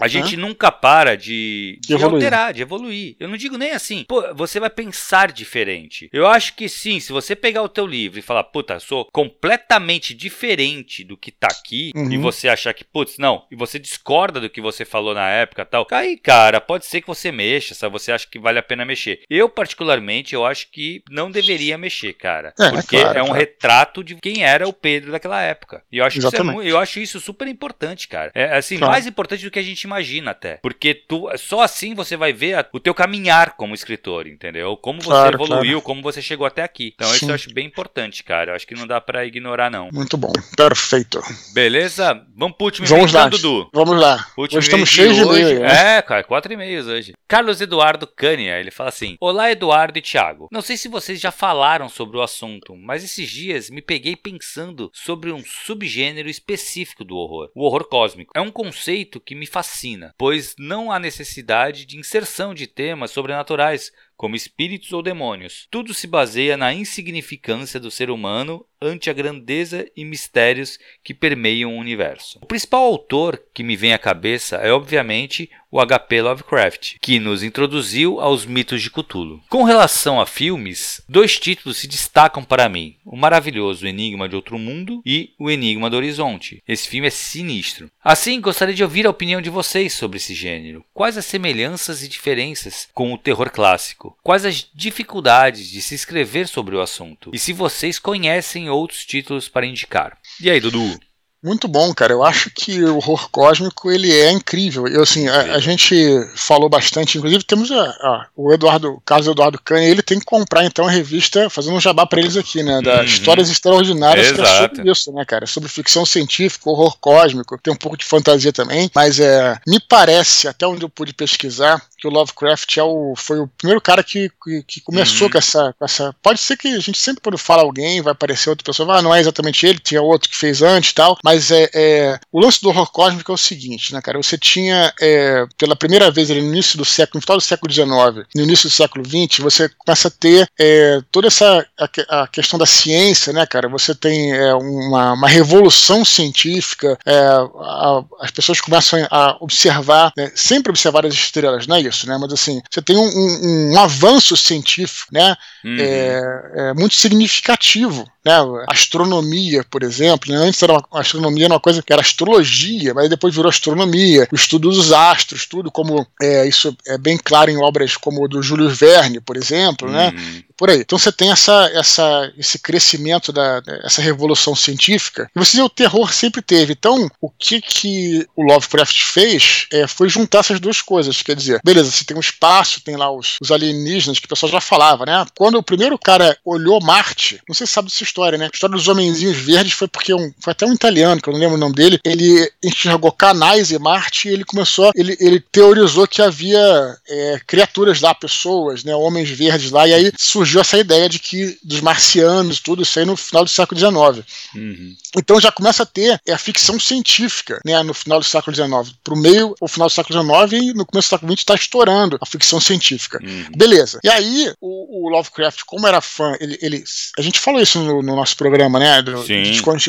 A gente nunca para de, de, de alterar, de evoluir. Eu não digo nem assim, pô, você vai pensar diferente. Eu acho que sim, se você pegar o teu livro e falar, puta, sou completamente diferente do que tá aqui, uhum. e você achar que, putz, não, e você discorda do que você falou na época tal, aí, cara, pode pode ser que você mexa, se você acha que vale a pena mexer. Eu, particularmente, eu acho que não deveria mexer, cara. É, porque é, claro, é um claro. retrato de quem era o Pedro daquela época. E eu acho, isso é, eu acho isso super importante, cara. É assim, claro. mais importante do que a gente imagina até. Porque tu, só assim você vai ver a, o teu caminhar como escritor, entendeu? Como você evoluiu, como você chegou até aqui. Então, Sim. isso eu acho bem importante, cara. Eu acho que não dá para ignorar, não. Muito bom. Perfeito. Beleza? Vamos pro último Vamos lá, Dudu. Vamos lá. Último hoje estamos cheios de e-mail. Né? É, cara, quatro e-mails hoje. Carlos Eduardo Cânia, ele fala assim: Olá, Eduardo e Thiago. Não sei se vocês já falaram sobre o assunto, mas esses dias me peguei pensando sobre um subgênero específico do horror, o horror cósmico. É um conceito que me fascina, pois não há necessidade de inserção de temas sobrenaturais como espíritos ou demônios. Tudo se baseia na insignificância do ser humano ante a grandeza e mistérios que permeiam o universo. O principal autor que me vem à cabeça é, obviamente, o H.P. Lovecraft, que nos introduziu aos mitos de Cthulhu. Com relação a filmes, dois títulos se destacam para mim: o maravilhoso Enigma de Outro Mundo e o Enigma do Horizonte. Esse filme é sinistro. Assim, gostaria de ouvir a opinião de vocês sobre esse gênero. Quais as semelhanças e diferenças com o terror clássico? Quais as dificuldades de se escrever sobre o assunto? E se vocês conhecem outros títulos para indicar? E aí, Dudu? Muito bom, cara. Eu acho que o horror cósmico ele é incrível. Eu, assim, a, a gente falou bastante, inclusive temos a, a, o Eduardo, o Carlos Eduardo Cane, ele tem que comprar então a revista, fazendo um jabá para eles aqui, né? Da uhum. Histórias Extraordinárias, Exato. que é sobre isso, né, cara? Sobre ficção científica, horror cósmico, tem um pouco de fantasia também, mas é, me parece, até onde eu pude pesquisar, que o Lovecraft é o, foi o primeiro cara que, que, que começou uhum. com, essa, com essa. Pode ser que a gente sempre, quando fala alguém, vai aparecer outra pessoa, ah, não é exatamente ele, tinha outro que fez antes e tal, mas é, é, o lance do horror cósmico é o seguinte, né, cara? Você tinha, é, pela primeira vez no início do século, no final do século XIX, no início do século XX, você começa a ter é, toda essa a, a, questão da ciência, né, cara? Você tem é, uma, uma, revolução científica, é, a, as pessoas começam a observar, né, sempre observar as estrelas, não é isso, né? Mas assim, você tem um, um, um avanço científico, né? Uhum. É, muito significativo né? Astronomia, por exemplo. Né? Antes era uma, astronomia era uma coisa que era astrologia, mas depois virou astronomia. O estudo dos astros, tudo como é, isso é bem claro em obras como do Júlio Verne, por exemplo, né? Por aí. Então você tem essa, essa, esse crescimento da essa revolução científica. E você o terror sempre teve. Então o que que o Lovecraft fez é, foi juntar essas duas coisas. Quer dizer, beleza, você tem um espaço, tem lá os, os alienígenas que o pessoal já falava, né? Quando o primeiro cara olhou Marte, não sei se sabe dessa história, né? A história dos homenzinhos verdes foi porque um, foi até um italiano que eu não lembro o nome dele. Ele enxergou canais em Marte e ele começou, ele, ele teorizou que havia é, criaturas lá, pessoas, né? Homens verdes lá. E aí surgiu surgiu essa ideia de que dos marcianos, tudo isso aí no final do século XIX. Uhum. Então já começa a ter é, a ficção científica né, no final do século XIX. Para o meio, o final do século XIX e no começo do século XX está estourando a ficção científica. Uhum. Beleza. E aí, o, o, Lovecraft, como era fã, ele, ele, a gente falou isso no, no nosso programa, né? Do, Sim.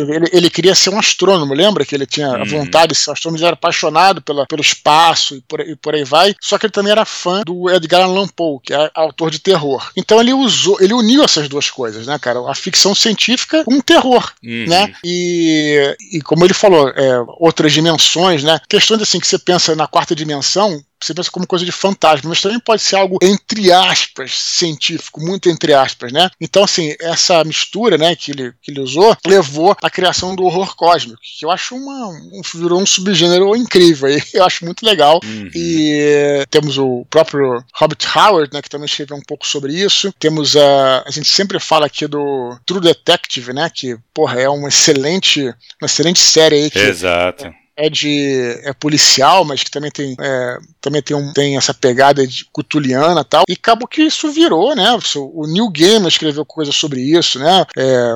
Ele, ele, queria ser um astrônomo, lembra que ele tinha uhum. a vontade de ser um astrônomo, ele era apaixonado pela, pelo espaço e por, e por aí vai. Só que ele também era fã do Edgar Allan Poe, que é autor de terror. Então ele usou, ele uniu essas duas coisas, né, cara? A ficção científica com um terror, uhum. né? E, e como ele falou, é, outras dimensões, né? Questões assim que você pensa na quarta dimensão, você pensa como coisa de fantasma, mas também pode ser algo entre aspas científico, muito entre aspas, né? Então assim essa mistura, né, que ele, que ele usou levou à criação do horror cósmico, que eu acho uma um, virou um subgênero incrível, aí eu acho muito legal. Uhum. E temos o próprio Robert Howard, né, que também escreveu um pouco sobre isso. Temos a a gente sempre fala aqui do True Detective, né, que porra é uma excelente uma excelente série aí que Exato é de é policial, mas que também tem é, também tem, um, tem essa pegada de cutuliana tal. E acabou que isso virou, né? O Neil Gaiman escreveu coisa sobre isso, né? É,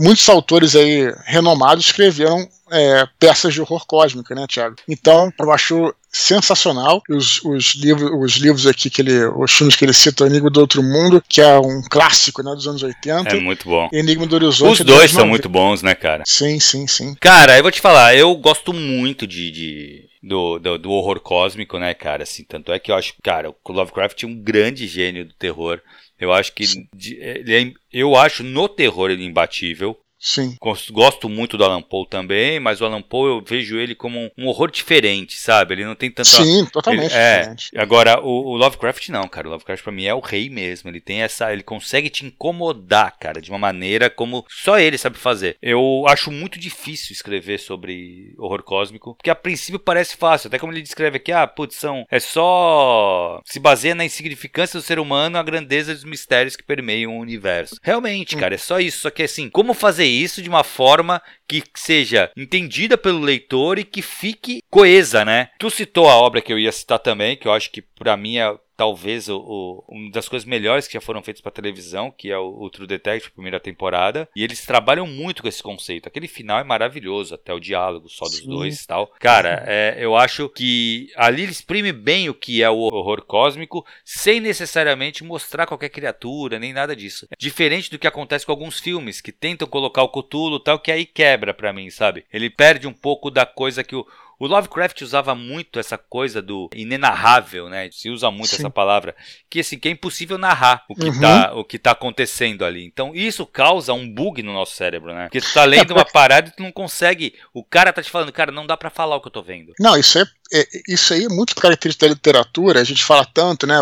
muitos autores aí renomados escreveram é, peças de horror cósmica, né, Thiago? Então, eu acho sensacional os, os, livros, os livros aqui que ele, os filmes que ele cita, Enigma do Outro Mundo, que é um clássico, né, dos anos 80. É muito bom. Enigma do Horizonte. Os dois são muito bons, né, cara? Sim, sim, sim. Cara, eu vou te falar, eu gosto muito de, de do, do, do, horror cósmico, né, cara? Assim, tanto é que eu acho, cara, o Lovecraft é um grande gênio do terror. Eu acho que ele é, eu acho no terror ele imbatível. Sim. Gosto muito do Alan Poe também, mas o Alan Poe eu vejo ele como um, horror diferente, sabe? Ele não tem tanta. Sim, totalmente. Ele, é. Diferente. Agora, o, o, Lovecraft não, cara. O Lovecraft pra mim é o rei mesmo. Ele tem essa. Ele consegue te incomodar, cara, de uma maneira como só ele sabe fazer. Eu acho muito difícil escrever sobre horror cósmico, porque a princípio parece fácil. Até como ele descreve aqui, ah, putz, são, é só. Se baseia na insignificância do ser humano, a grandeza dos mistérios que permeiam o universo. Realmente, hum. cara, é só isso. Só que assim, como fazer isso de uma forma que seja entendida pelo leitor e que fique coesa, né? Tu citou a obra que eu ia citar também, que eu acho que para mim é talvez o, o, uma das coisas melhores que já foram feitas para televisão, que é o, o, True Detective, primeira temporada. E eles trabalham muito com esse conceito. Aquele final é maravilhoso, até o diálogo só dos Sim. dois e tal. Cara, é, eu acho que ali ele exprime bem o que é o horror cósmico, sem necessariamente mostrar qualquer criatura, nem nada disso. Diferente do que acontece com alguns filmes, que tentam colocar o Cthulhu tal, que aí quebra pra mim, sabe? Ele perde um pouco da coisa que o o Lovecraft usava muito essa coisa do inenarrável, né? Se usa muito Sim. essa palavra, que assim, que é impossível narrar o que, uhum. tá, o que tá acontecendo ali. Então, isso causa um bug no nosso cérebro, né? Porque tu tá lendo uma parada e tu não consegue, o cara tá te falando, cara, não dá para falar o que eu tô vendo. Não, isso é é, isso aí é muito característico da literatura, a gente fala tanto, né?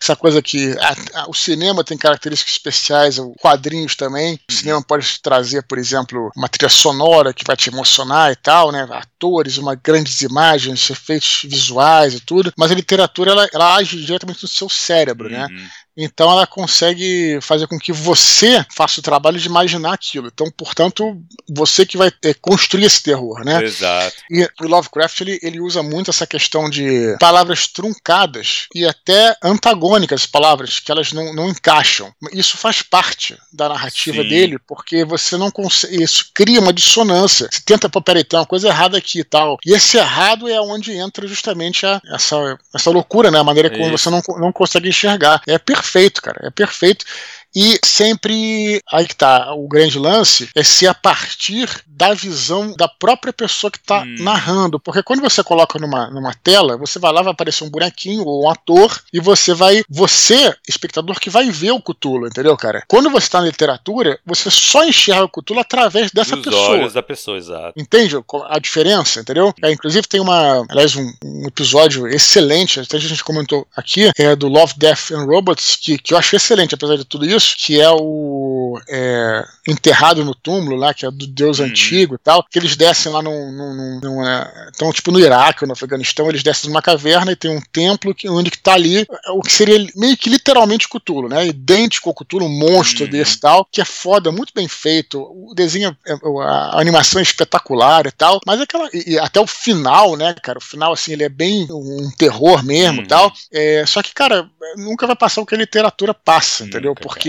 Essa coisa que a, a, o cinema tem características especiais, quadrinhos também. O cinema pode trazer, por exemplo, uma trilha sonora que vai te emocionar e tal, né? Atores, uma grandes imagens, efeitos visuais e tudo. Mas a literatura ela, ela age diretamente no seu cérebro, né? uhum. né? Então ela consegue fazer com que você faça o trabalho de imaginar aquilo. Então, portanto, você que vai é, construir esse terror, né? Exato. E o Lovecraft ele, ele usa muito essa questão de palavras truncadas e até antagônicas, palavras que elas não, não encaixam. Isso faz parte da narrativa Sim. dele, porque você não consegue. Isso cria uma dissonância. Você tenta, pô, peraí, tem uma coisa errada aqui e tal. E esse errado é onde entra justamente a, essa, essa loucura, né? A maneira como Isso. você não, não consegue enxergar. É perfeito perfeito, cara. É perfeito. E sempre, aí que tá, o grande lance é ser a partir da visão da própria pessoa que está hum. narrando. Porque quando você coloca numa, numa tela, você vai lá, vai aparecer um bonequinho ou um ator, e você vai, você, espectador, que vai ver o Cthulhu, entendeu, cara? Quando você está na literatura, você só enxerga o Cthulhu através dessa Os pessoa. olhos da pessoa, exato. Entende a diferença, entendeu? É, inclusive tem uma, aliás, um, um, episódio excelente, até a gente comentou aqui, é do Love, Death and Robots, que, que eu achei excelente, apesar de tudo isso, que é o é, Enterrado no Túmulo lá, que é do Deus uhum. Antigo e tal, que eles descem lá num. num, num é, então, tipo, no Iraque ou no Afeganistão, eles descem numa caverna e tem um templo que, onde que tá ali o que seria meio que literalmente Cthulhu, né? Idêntico ao Cthulhu, um monstro uhum. desse tal, que é foda, muito bem feito. O desenho, é, a animação é espetacular e tal, mas aquela. E até o final, né, cara? O final, assim, ele é bem um terror mesmo e uhum. tal. É, só que, cara, nunca vai passar o que a literatura passa, entendeu? Porque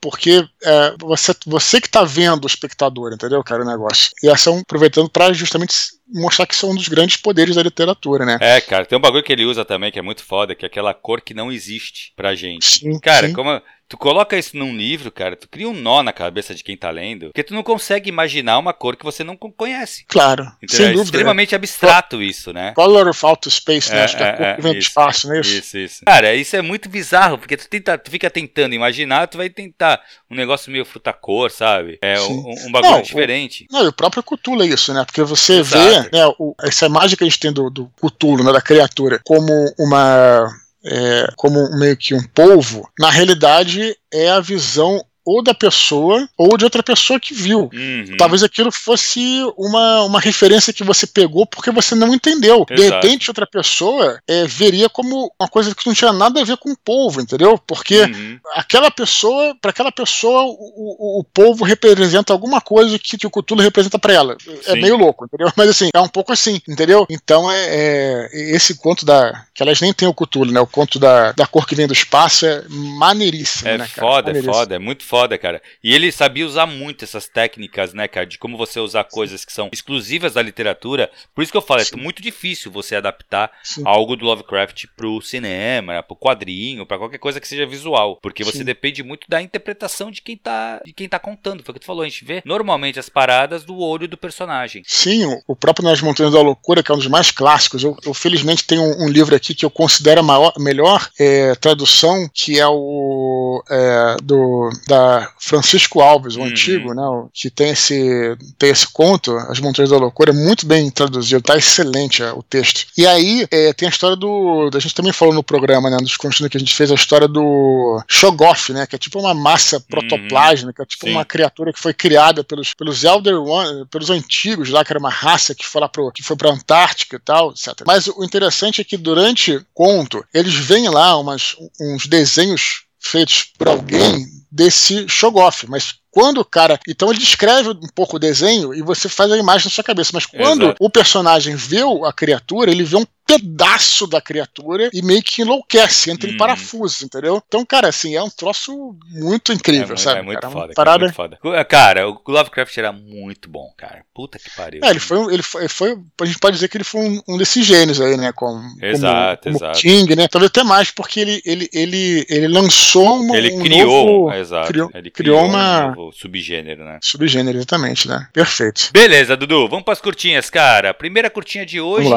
porque é, você, você que tá vendo o espectador, entendeu, cara, o negócio. E essa é aproveitando para justamente mostrar que são um dos grandes poderes da literatura, né? É, cara, tem um bagulho que ele usa também que é muito foda, que é aquela cor que não existe pra gente. Sim, cara, sim. como Tu coloca isso num livro, cara, tu cria um nó na cabeça de quem tá lendo, porque tu não consegue imaginar uma cor que você não conhece. Claro, Entendeu? sem é dúvida. extremamente é. abstrato isso, né? Color of Outer Space, né? É, Acho que é cor que vem espaço, não é isso? Isso. Cara, isso é muito bizarro, porque tu, tenta, tu fica tentando imaginar, tu vai tentar um negócio meio fruta-cor, sabe? É um, um, bagulho não, diferente. O, não, e o próprio Cthulhu é isso, né? Porque você Exato. vê né, o, essa imagem que a gente tem do, do Cthulhu, né, da criatura, como uma é, como meio que um polvo, na realidade é a visão ou da pessoa ou de outra pessoa que viu. Uhum. Talvez aquilo fosse uma, uma referência que você pegou porque você não entendeu. Exato. De repente, outra pessoa é, veria como uma coisa que não tinha nada a ver com o povo, entendeu? Porque uhum. aquela pessoa, para aquela pessoa, o, o, o, povo representa alguma coisa que, que o Cthulhu representa para ela. É Sim. É meio louco, entendeu? Mas assim, é um pouco assim, entendeu? Então é, é, esse conto da. que elas nem têm o Cthulhu, né? O conto da, da cor que vem do espaço é maneiríssimo. É né, foda, é foda, é muito foda foda, cara. E ele sabia usar muito essas técnicas, né, cara, de como você usar coisas que são exclusivas da literatura. Por isso que eu falo, Sim. é muito difícil você adaptar Sim. algo do Lovecraft pro cinema, pro quadrinho, para qualquer coisa que seja visual, porque você Sim. depende muito da interpretação de quem tá, de quem tá contando. Foi o que tu falou, a gente vê normalmente as paradas do olho do personagem. Sim, o próprio Nas Montanhas da Loucura, que é um dos mais clássicos. Eu, eu felizmente tenho um, um, livro aqui que eu considero a maior, melhor é, tradução, que é o é, do da uh, Francisco Alves, o uhum. antigo, né, que tem esse, tem esse conto, As Montanhas da Loucura, muito bem traduzido, tá excelente é, o texto. E aí é, tem a história do. A gente também falou no programa, né, nos contínuos que a gente fez, a história do Shogoff, né, que é tipo uma massa uhum. protoplásmica, tipo Sim. uma criatura que foi criada pelos, pelos Elder One, pelos antigos lá, que era uma raça que foi lá pro, que foi pra Antártica e tal, etc. Mas o interessante é que durante o conto, eles veem lá umas, uns desenhos feitos por alguém desse Shogoff, mas quando o cara. Então ele descreve um pouco o desenho e você faz a imagem na sua cabeça. Mas quando Exato. o personagem vê a criatura, ele vê um pedaço da criatura e meio que enlouquece, entra hum. em parafusos, entendeu? Então, cara, assim, é um troço muito incrível, é, sabe? É muito cara, foda. Parada... É muito foda. Cara, o Lovecraft era muito bom, cara. Puta que pariu. É, ele foi, ele foi, foi, a gente pode dizer que ele foi um, um desses gênios aí, né? Como, exato, como, exato. King, né? Talvez até mais, porque ele, ele, ele, ele lançou um, Ele criou, novo, exato. Criou, ele criou, criou uma... subgênero, né? Subgênero, exatamente, né? Perfeito. Beleza, Dudu, vamos para as curtinhas, cara. Primeira curtinha de hoje.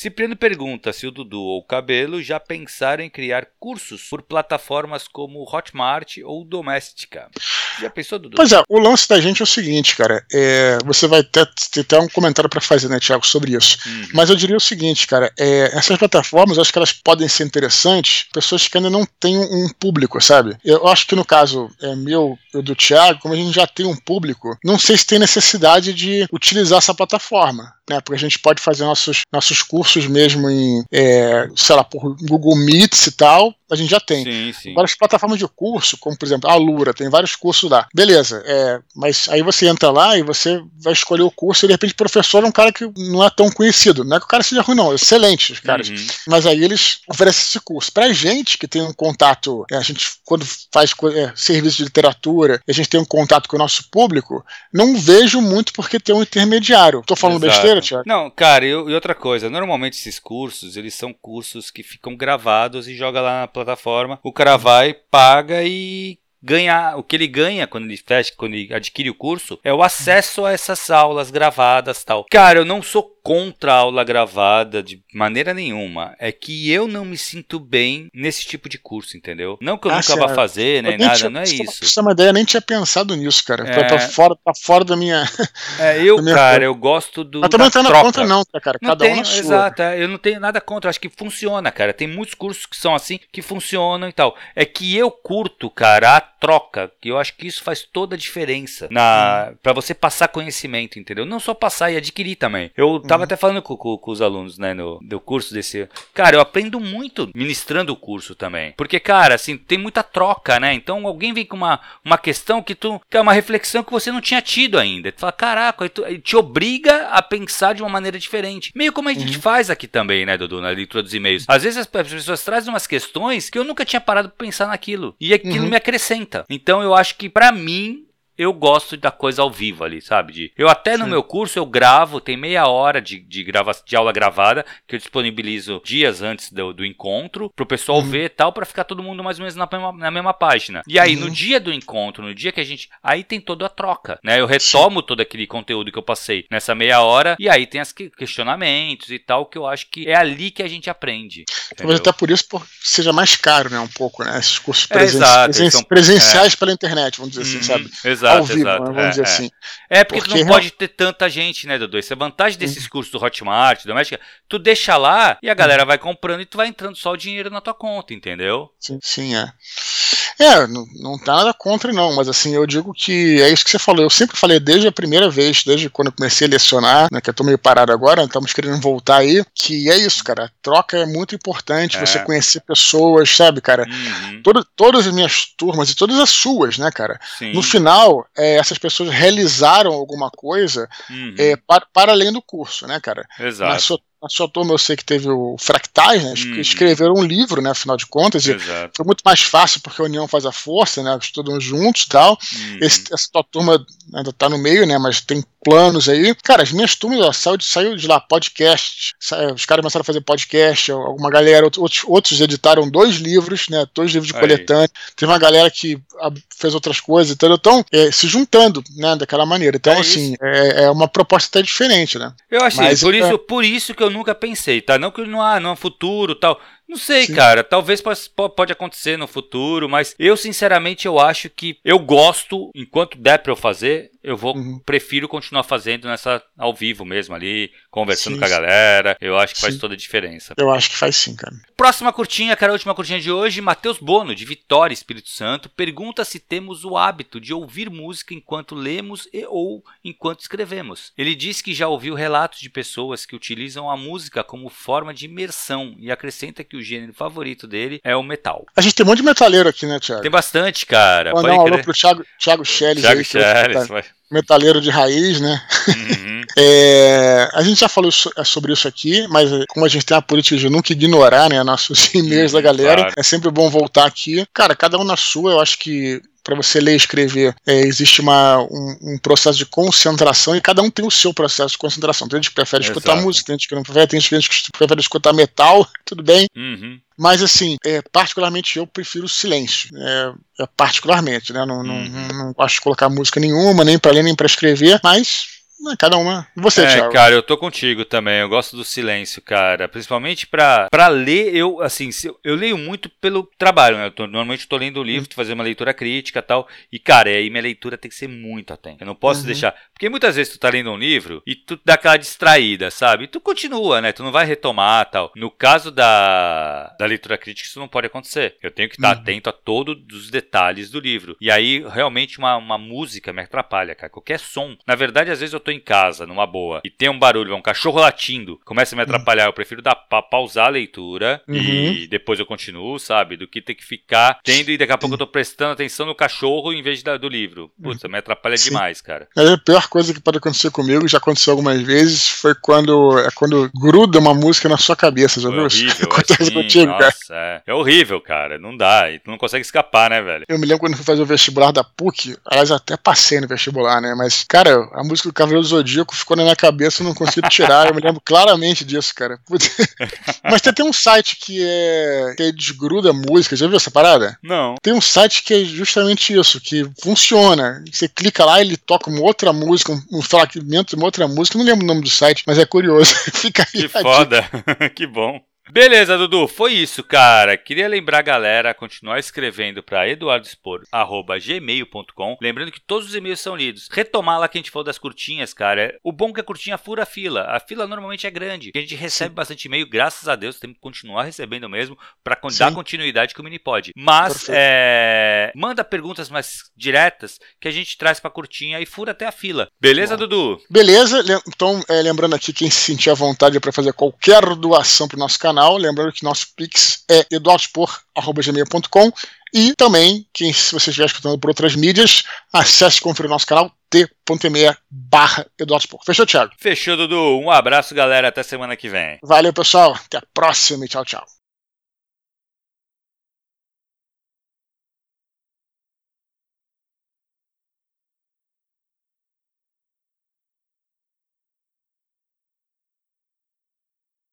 Cipriano pergunta se o Dudu ou o Cabelo já pensaram em criar cursos por plataformas como Hotmart ou Doméstica. Já pensou, Dudu? Pois é, o lance da gente é o seguinte, cara. É, você vai ter, ter até um comentário para fazer, né, Thiago, sobre isso. Uhum. Mas eu diria o seguinte, cara. É, essas plataformas, eu acho que elas podem ser interessantes pessoas que ainda não têm um público, sabe? Eu acho que no caso é, meu e do Thiago, como a gente já tem um público, não sei se tem necessidade de utilizar essa plataforma né? Porque a gente pode fazer nossos, nossos cursos mesmo em, é, sei lá, por Google Meets e tal, a gente já tem. Sim, sim. Várias plataformas de curso, como por exemplo a Lura, tem vários cursos lá. Beleza, é, mas aí você entra lá e você vai escolher o curso e de repente o professor é um cara que não é tão conhecido. Não é que o cara seja ruim, não, excelente os caras. Uhum. Mas aí eles oferecem esse curso. Pra gente que tem um contato, é, a gente quando faz é, serviço de literatura, a gente tem um contato com o nosso público, não vejo muito porque tem um intermediário. Tô falando Exato. besteira, Thiago? Não, cara, e, e outra coisa, normalmente esses cursos, eles são cursos que ficam gravados e joga lá na plataforma, o cara vai, paga e ganhar o que ele ganha quando ele fecha, quando ele adquire o curso, é o acesso a essas aulas gravadas tal. Cara, eu não sou contra a aula gravada de maneira nenhuma. É que eu não me sinto bem nesse tipo de curso, entendeu? Não que eu ah, nunca vá fazer, nem nada, tinha, não é isso. Pra uma ideia, nem tinha pensado nisso, cara. É... Tá, fora, tá fora da minha. É, eu, minha cara, eu gosto do. Mas também não tenho contra, não, tá, cara. Não Cada tenho, um na sua. Exato, é, eu não tenho nada contra. Acho que funciona, cara. Tem muitos cursos que são assim, que funcionam e tal. É que eu curto, cara, a troca. Que eu acho que isso faz toda a diferença na hum. para você passar conhecimento, entendeu? Não só passar e adquirir também. Eu tava tava até falando com, com, com, os alunos, né, no, do curso desse. Cara, eu aprendo muito ministrando o curso também. Porque, cara, assim, tem muita troca, né? Então alguém vem com uma, uma questão que tu. que é uma reflexão que você não tinha tido ainda. Tu fala, caraca, tu, te obriga a pensar de uma maneira diferente. Meio como a gente uhum. faz aqui também, né, Dudu, na leitura dos e-mails. Às vezes as pessoas trazem umas questões que eu nunca tinha parado pra pensar naquilo. E aquilo uhum. me acrescenta. Então eu acho que, para mim, eu gosto da coisa ao vivo ali, sabe? De, eu até Sim. no meu curso eu gravo, tem meia hora de, de, grava, de aula gravada que eu disponibilizo dias antes do, do encontro pro pessoal uhum. ver e tal, para ficar todo mundo mais ou menos na mesma, na mesma página. E aí, uhum. no dia do encontro, no dia que a gente. Aí tem toda a troca, né? Eu retomo Sim. todo aquele conteúdo que eu passei nessa meia hora, e aí tem os questionamentos e tal, que eu acho que é ali que a gente aprende. Talvez até por isso por, seja mais caro, né? Um pouco, né? Esses cursos presen é, presen são, presenciais é. pela internet, vamos dizer assim, uhum. assim, sabe? Exato exato, ao vivo, exato. vamos é, dizer é. assim. É porque, porque, tu não pode ter tanta gente, né, Dudu? Essa é a vantagem desses uhum. cursos do Hotmart, doméstica. Tu deixa lá e a galera vai comprando e tu vai entrando só o dinheiro na tua conta, entendeu? Sim, sim, é. É, não, não tá nada contra, não, mas assim, eu digo que é isso que você falou. Eu sempre falei desde a primeira vez, desde quando eu comecei a lecionar, né, que eu tô meio parado agora, estamos querendo voltar aí, que é isso, cara. A troca é muito importante, é. você conhecer pessoas, sabe, cara? Uhum. Todo, todas as minhas turmas e todas as suas, né, cara? Sim. No final, é, essas pessoas realizaram alguma coisa uhum. é, para, para além do curso, né, cara? Exato. Na sua, na sua turma eu sei que teve o Fractais, né? Uhum. Escreveram um livro, né? Afinal de contas. Exato. E foi muito mais fácil porque a união faz a força, né? Estudam juntos e tal. Uhum. Esse, essa tua turma ainda tá no meio, né? Mas tem planos aí. Cara, as minhas turmas, ó, saiu, de, saiu de lá podcast. os caras começaram a fazer podcast. Alguma galera, outros, outros editaram dois livros, né? Dois livros de coletânea. Teve uma galera que fez outras coisas, então Então, é, se juntando, né? Daquela maneira. Então, é assim, é, é, uma proposta até diferente, né? Eu achei, Mas, por, é isso, por isso que eu nunca pensei, tá? Não que não há, não há futuro tal. Não sei, Sim. cara. Talvez pode acontecer no futuro, mas eu, sinceramente, eu acho que eu gosto, enquanto der pra eu fazer, eu vou uhum. prefiro continuar fazendo nessa ao vivo mesmo ali, conversando sim, com a galera. Eu acho que sim. faz toda a diferença. Eu acho que faz sim, cara. Próxima curtinha, cara, a última curtinha de hoje, Matheus Bono, de Vitória, Espírito Santo, pergunta se temos o hábito de ouvir música enquanto lemos e ou enquanto escrevemos. Ele diz que já ouviu relatos de pessoas que utilizam a música como forma de imersão e acrescenta que o gênero favorito dele é o metal. A gente tem um monte de metaleiro aqui, né, Thiago? Tem bastante, cara. Mandar um alô pro Thiago, Thiago Schelles Thiago aí. Schelles, tá, metaleiro de raiz, né? Uhum. é, a gente já falou é, sobre isso aqui, mas é, como a gente tem a política de nunca ignorar, né, nossos e-mails uhum, da galera, claro. é sempre bom voltar aqui. Cara, cada um na sua, eu acho que para você ler e escrever, é, existe uma, um, um, processo de concentração e cada um tem o seu processo de concentração. Tem gente que prefere Exato. escutar música, tem gente que não prefere, tem gente que prefere escutar metal, tudo bem. Uhum. Mas, assim, é, particularmente eu prefiro o silêncio. É, é particularmente, né? Não, uhum. não, não gosto de colocar música nenhuma, nem para ler, nem para escrever, mas cada uma. Você, é, Thiago. Cara, eu tô contigo também. Eu gosto do silêncio, cara. Principalmente pra, pra ler, eu, assim, eu, leio muito pelo trabalho, né? Eu tô, normalmente eu tô lendo o livro, uhum. fazer uma leitura crítica e tal. E, cara, aí minha leitura tem que ser muito atenta. Eu não posso uhum. deixar. Porque muitas vezes tu tá lendo um livro e tu dá aquela distraída, sabe? E tu continua, né? Tu não vai retomar tal. No caso da, da leitura crítica, isso não pode acontecer. Eu tenho que estar uhum. atento a todos os detalhes do livro. E aí, realmente, uma, uma música me atrapalha, cara. Qualquer som. Na verdade, às vezes eu tô em casa, numa boa, e tem um barulho, um cachorro latindo, começa a me atrapalhar, eu prefiro dar pa pausar a leitura uhum. e depois eu continuo, sabe? Do que ter que ficar tendo e daqui a pouco eu tô prestando atenção no cachorro em vez da, do livro. Putz, me atrapalha Sim. demais, cara. É a pior coisa que pode acontecer comigo, já aconteceu algumas vezes, foi quando é quando gruda uma música na sua cabeça, já viu? É horrível, Acontece assim, contigo, nossa, cara. É. é horrível, cara. Não dá. E tu não consegue escapar, né, velho? Eu me lembro quando fui fazer o vestibular da PUC, aliás, até passei no vestibular, né? Mas, cara, a música do Cavaleiro do Zodíaco ficou na minha cabeça, eu não consigo tirar. eu me lembro claramente disso, cara. Mas tem, tem um site que é. que desgruda música. Já viu essa parada? Não. Tem um site que é justamente isso, que funciona. Você clica lá, ele toca uma outra música, um, fragmento de uma outra música. Não lembro o nome do site, mas é curioso. Fica aí. Que foda. que bom. Beleza, Dudu, foi isso, cara. Queria lembrar a galera a continuar escrevendo para eduardospor@gmail.com, lembrando que todos os e-mails são lidos. Retomar lá que a gente falou das curtinhas, cara. O bom é que a curtinha fura a fila. A fila normalmente é grande. A gente recebe Sim. bastante e-mail, graças a Deus, temos que continuar recebendo mesmo para dar continuidade que o mini pode. Mas é... manda perguntas mais diretas que a gente traz para curtinha e fura até a fila. Beleza, bom. Dudu? Beleza. Então, é, lembrando aqui quem se sentir à vontade para fazer qualquer doação para o nosso canal canal. Lembrando que nosso Pix é eduardospor.gmail.com e também, quem, se você estiver escutando por outras mídias, acesse e confira o nosso canal t.me barra Fechou, Thiago? Fechou, Dudu. Um abraço, galera. Até semana que vem. Valeu, pessoal. Até a próxima e tchau, tchau.